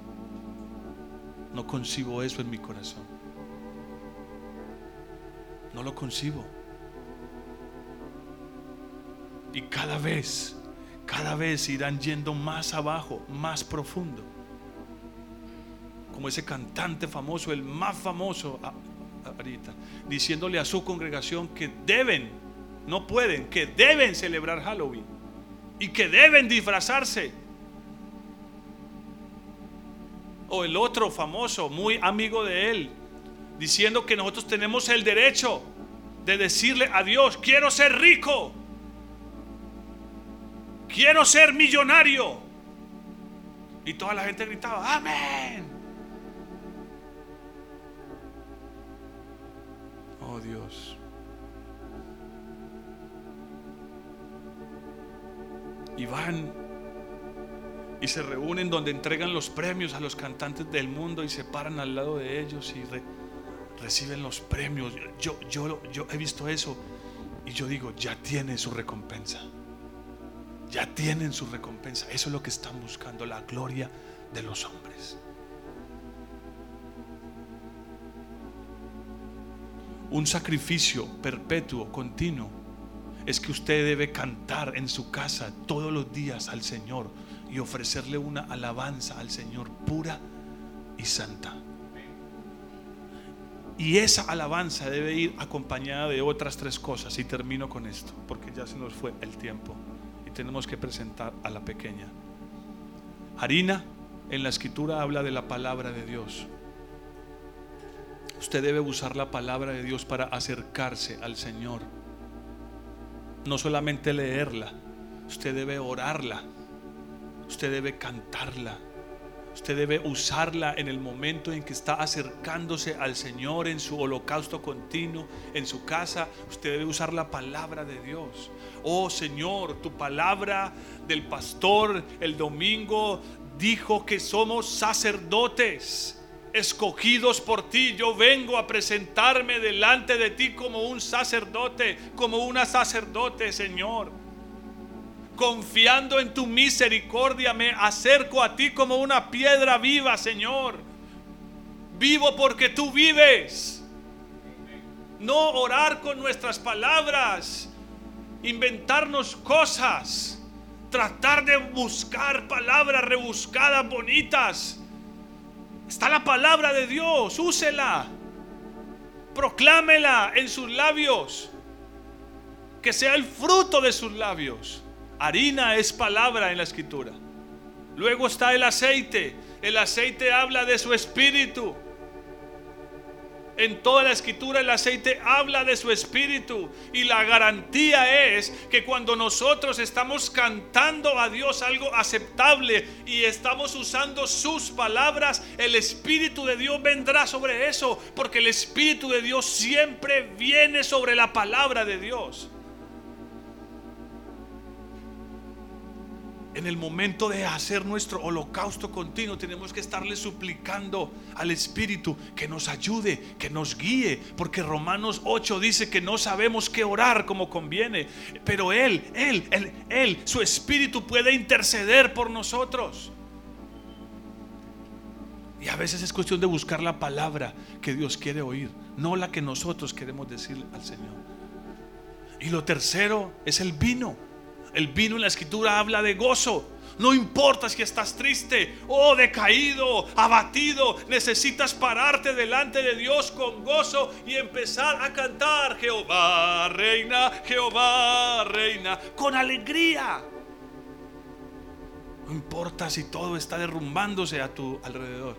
No concibo eso en mi corazón. No lo concibo. Y cada vez, cada vez irán yendo más abajo, más profundo. Como ese cantante famoso, el más famoso ahorita, diciéndole a su congregación que deben, no pueden, que deben celebrar Halloween y que deben disfrazarse o el otro famoso, muy amigo de él, diciendo que nosotros tenemos el derecho de decirle a Dios, quiero ser rico, quiero ser millonario. Y toda la gente gritaba, amén. Oh Dios. Y van y se reúnen donde entregan los premios a los cantantes del mundo y se paran al lado de ellos y reciben los premios. Yo, yo, yo he visto eso y yo digo, ya tienen su recompensa. Ya tienen su recompensa. Eso es lo que están buscando, la gloria de los hombres. Un sacrificio perpetuo, continuo, es que usted debe cantar en su casa todos los días al Señor y ofrecerle una alabanza al Señor pura y santa. Y esa alabanza debe ir acompañada de otras tres cosas. Y termino con esto, porque ya se nos fue el tiempo. Y tenemos que presentar a la pequeña. Harina en la escritura habla de la palabra de Dios. Usted debe usar la palabra de Dios para acercarse al Señor. No solamente leerla, usted debe orarla Usted debe cantarla. Usted debe usarla en el momento en que está acercándose al Señor en su holocausto continuo, en su casa. Usted debe usar la palabra de Dios. Oh Señor, tu palabra del pastor el domingo dijo que somos sacerdotes escogidos por ti. Yo vengo a presentarme delante de ti como un sacerdote, como una sacerdote, Señor confiando en tu misericordia, me acerco a ti como una piedra viva, Señor. Vivo porque tú vives. No orar con nuestras palabras, inventarnos cosas, tratar de buscar palabras rebuscadas, bonitas. Está la palabra de Dios, úsela. Proclámela en sus labios. Que sea el fruto de sus labios. Harina es palabra en la escritura. Luego está el aceite. El aceite habla de su espíritu. En toda la escritura el aceite habla de su espíritu y la garantía es que cuando nosotros estamos cantando a Dios algo aceptable y estamos usando sus palabras, el espíritu de Dios vendrá sobre eso, porque el espíritu de Dios siempre viene sobre la palabra de Dios. En el momento de hacer nuestro holocausto continuo, tenemos que estarle suplicando al Espíritu que nos ayude, que nos guíe, porque Romanos 8 dice que no sabemos qué orar como conviene, pero Él, Él, Él, Él, su Espíritu puede interceder por nosotros. Y a veces es cuestión de buscar la palabra que Dios quiere oír, no la que nosotros queremos decir al Señor. Y lo tercero es el vino. El vino en la escritura habla de gozo. No importa si estás triste o decaído, abatido, necesitas pararte delante de Dios con gozo y empezar a cantar Jehová reina, Jehová reina, con alegría. No importa si todo está derrumbándose a tu alrededor.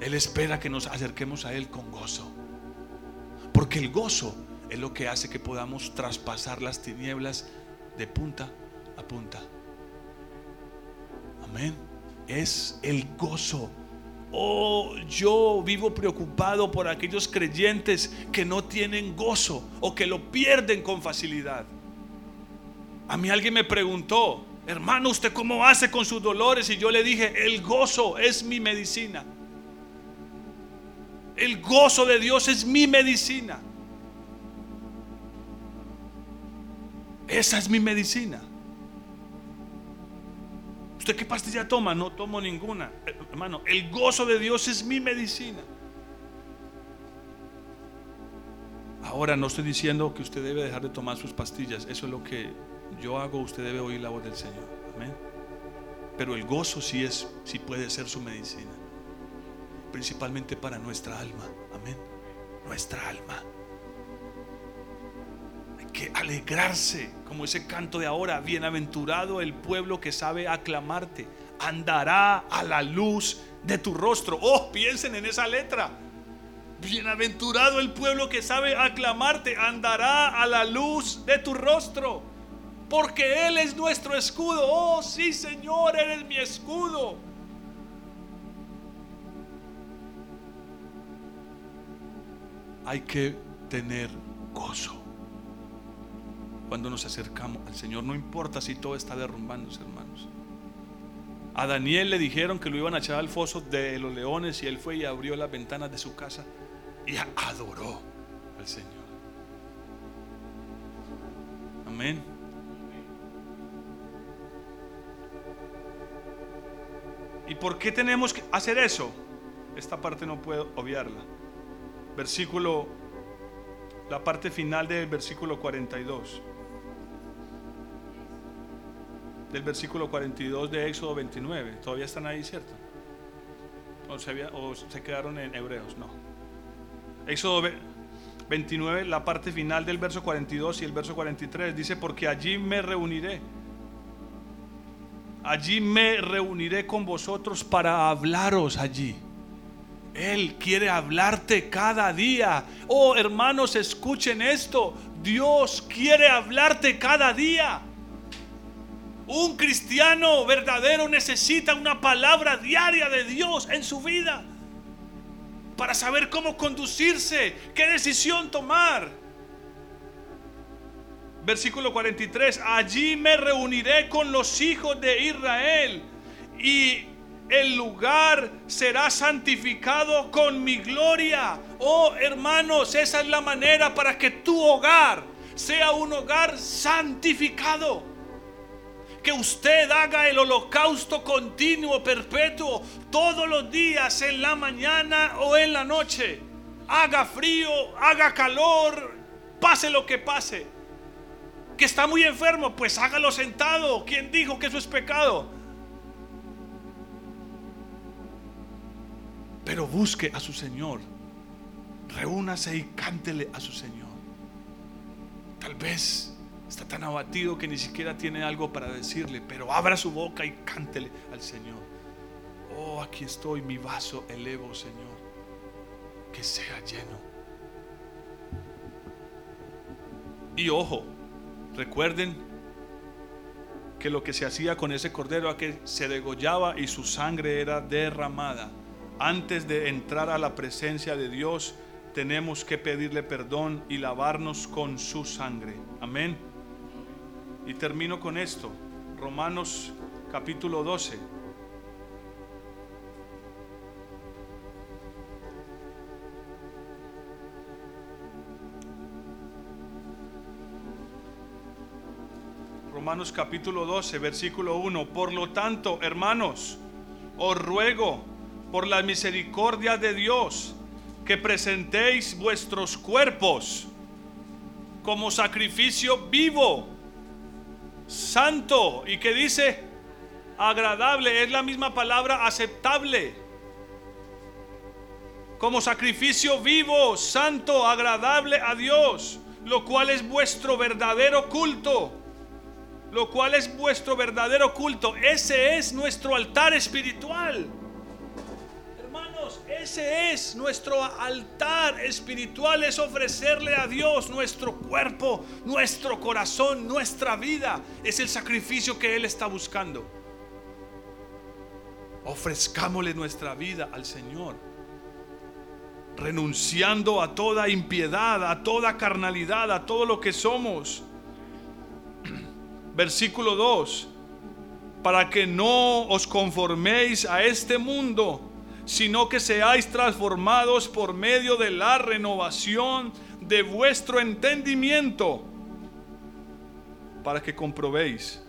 Él espera que nos acerquemos a Él con gozo. Porque el gozo es lo que hace que podamos traspasar las tinieblas de punta a punta. Amén. Es el gozo. Oh, yo vivo preocupado por aquellos creyentes que no tienen gozo o que lo pierden con facilidad. A mí alguien me preguntó, hermano, ¿usted cómo hace con sus dolores? Y yo le dije, el gozo es mi medicina. El gozo de Dios es mi medicina. Esa es mi medicina. ¿Usted qué pastilla toma? No tomo ninguna. Hermano, el gozo de Dios es mi medicina. Ahora no estoy diciendo que usted debe dejar de tomar sus pastillas. Eso es lo que yo hago. Usted debe oír la voz del Señor. Amén. Pero el gozo sí es, sí puede ser su medicina principalmente para nuestra alma. Amén. Nuestra alma. Que alegrarse, como ese canto de ahora, bienaventurado el pueblo que sabe aclamarte, andará a la luz de tu rostro. Oh, piensen en esa letra. Bienaventurado el pueblo que sabe aclamarte, andará a la luz de tu rostro. Porque Él es nuestro escudo. Oh, sí, Señor, eres mi escudo. hay que tener gozo. Cuando nos acercamos al Señor, no importa si todo está derrumbándose, hermanos. A Daniel le dijeron que lo iban a echar al foso de los leones y él fue y abrió las ventanas de su casa y adoró al Señor. Amén. ¿Y por qué tenemos que hacer eso? Esta parte no puedo obviarla versículo, la parte final del versículo 42. Del versículo 42 de Éxodo 29. Todavía están ahí, ¿cierto? O se, o se quedaron en Hebreos, no. Éxodo 29, la parte final del verso 42 y el verso 43 dice, porque allí me reuniré. Allí me reuniré con vosotros para hablaros allí él quiere hablarte cada día. Oh, hermanos, escuchen esto. Dios quiere hablarte cada día. Un cristiano verdadero necesita una palabra diaria de Dios en su vida para saber cómo conducirse, qué decisión tomar. Versículo 43, allí me reuniré con los hijos de Israel y el lugar será santificado con mi gloria. Oh hermanos, esa es la manera para que tu hogar sea un hogar santificado. Que usted haga el holocausto continuo, perpetuo, todos los días, en la mañana o en la noche. Haga frío, haga calor, pase lo que pase. Que está muy enfermo, pues hágalo sentado. ¿Quién dijo que eso es pecado? Pero busque a su Señor. Reúnase y cántele a su Señor. Tal vez está tan abatido que ni siquiera tiene algo para decirle, pero abra su boca y cántele al Señor. Oh, aquí estoy, mi vaso elevo, Señor. Que sea lleno. Y ojo, recuerden que lo que se hacía con ese cordero a que se degollaba y su sangre era derramada antes de entrar a la presencia de Dios, tenemos que pedirle perdón y lavarnos con su sangre. Amén. Y termino con esto. Romanos capítulo 12. Romanos capítulo 12, versículo 1. Por lo tanto, hermanos, os ruego por la misericordia de Dios, que presentéis vuestros cuerpos como sacrificio vivo, santo, y que dice agradable, es la misma palabra aceptable. Como sacrificio vivo, santo, agradable a Dios, lo cual es vuestro verdadero culto. Lo cual es vuestro verdadero culto. Ese es nuestro altar espiritual. Ese es nuestro altar espiritual, es ofrecerle a Dios nuestro cuerpo, nuestro corazón, nuestra vida. Es el sacrificio que Él está buscando. Ofrezcámosle nuestra vida al Señor, renunciando a toda impiedad, a toda carnalidad, a todo lo que somos. <clears throat> Versículo 2, para que no os conforméis a este mundo sino que seáis transformados por medio de la renovación de vuestro entendimiento, para que comprobéis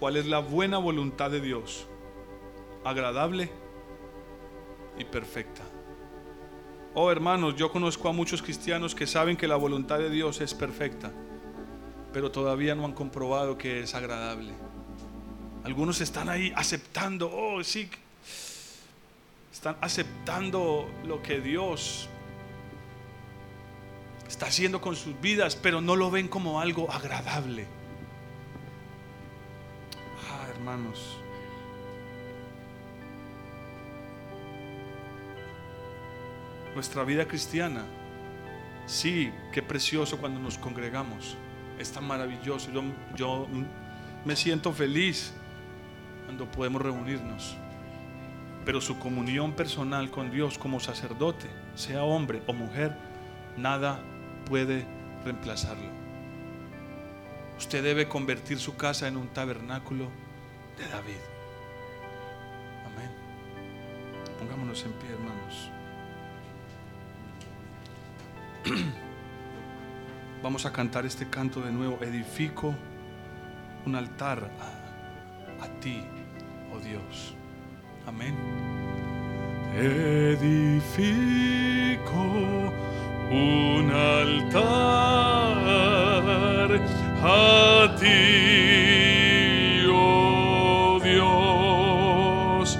cuál es la buena voluntad de Dios, agradable y perfecta. Oh hermanos, yo conozco a muchos cristianos que saben que la voluntad de Dios es perfecta, pero todavía no han comprobado que es agradable. Algunos están ahí aceptando, oh sí, están aceptando lo que Dios está haciendo con sus vidas, pero no lo ven como algo agradable. Ah, hermanos. Nuestra vida cristiana, sí, qué precioso cuando nos congregamos. Es tan maravilloso. Yo, yo me siento feliz cuando podemos reunirnos pero su comunión personal con Dios como sacerdote, sea hombre o mujer, nada puede reemplazarlo. Usted debe convertir su casa en un tabernáculo de David. Amén. Pongámonos en pie, hermanos. <clears throat> Vamos a cantar este canto de nuevo. Edifico un altar a, a ti, oh Dios. Amén. Edifico un altar a ti, oh Dios.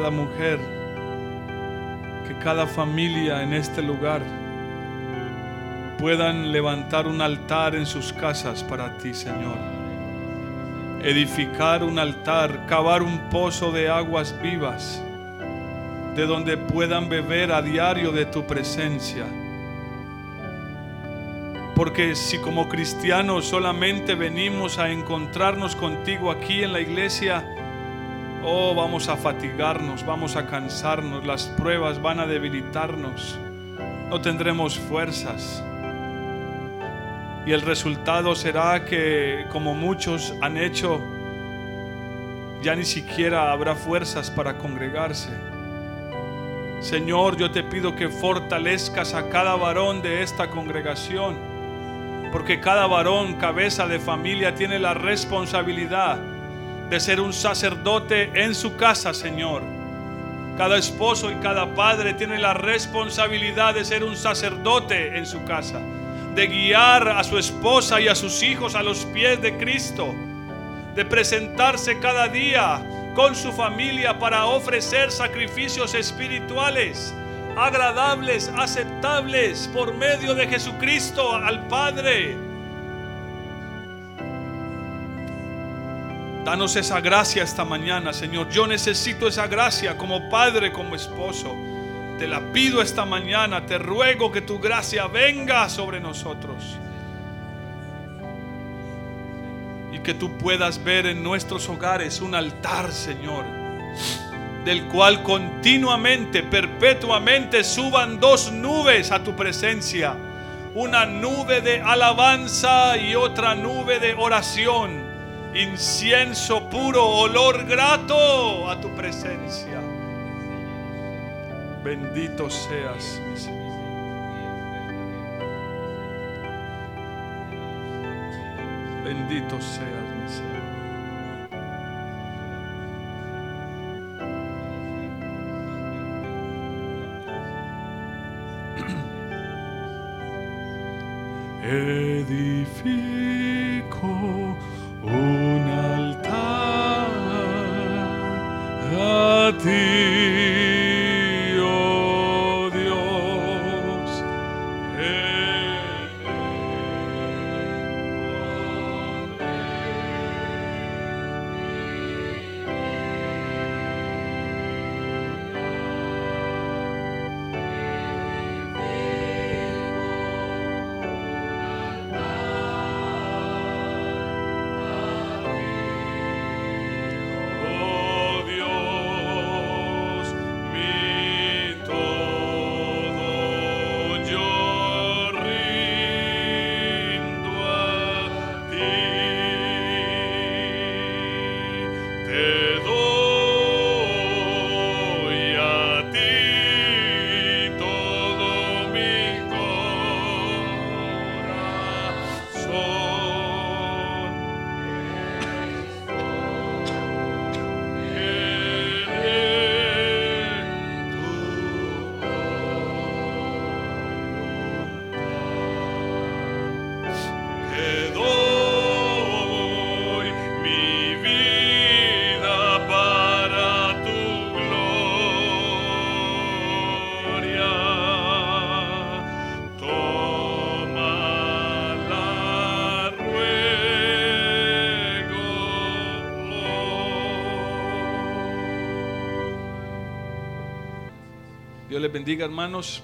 Cada mujer, que cada familia en este lugar puedan levantar un altar en sus casas para ti, Señor. Edificar un altar, cavar un pozo de aguas vivas, de donde puedan beber a diario de tu presencia. Porque si como cristianos solamente venimos a encontrarnos contigo aquí en la iglesia, Oh, vamos a fatigarnos, vamos a cansarnos, las pruebas van a debilitarnos, no tendremos fuerzas. Y el resultado será que, como muchos han hecho, ya ni siquiera habrá fuerzas para congregarse. Señor, yo te pido que fortalezcas a cada varón de esta congregación, porque cada varón, cabeza de familia, tiene la responsabilidad de ser un sacerdote en su casa, Señor. Cada esposo y cada padre tiene la responsabilidad de ser un sacerdote en su casa, de guiar a su esposa y a sus hijos a los pies de Cristo de presentarse cada día con su familia para ofrecer sacrificios espirituales agradables, aceptables por medio de Jesucristo al Padre. Danos esa gracia esta mañana, Señor. Yo necesito esa gracia como padre, como esposo. Te la pido esta mañana. Te ruego que tu gracia venga sobre nosotros. que tú puedas ver en nuestros hogares un altar, Señor, del cual continuamente, perpetuamente suban dos nubes a tu presencia. Una nube de alabanza y otra nube de oración. Incienso puro, olor grato a tu presencia. Bendito seas, mi Señor. Bendito seas, mi Señor. <clears throat> Edifico un les bendiga, hermanos.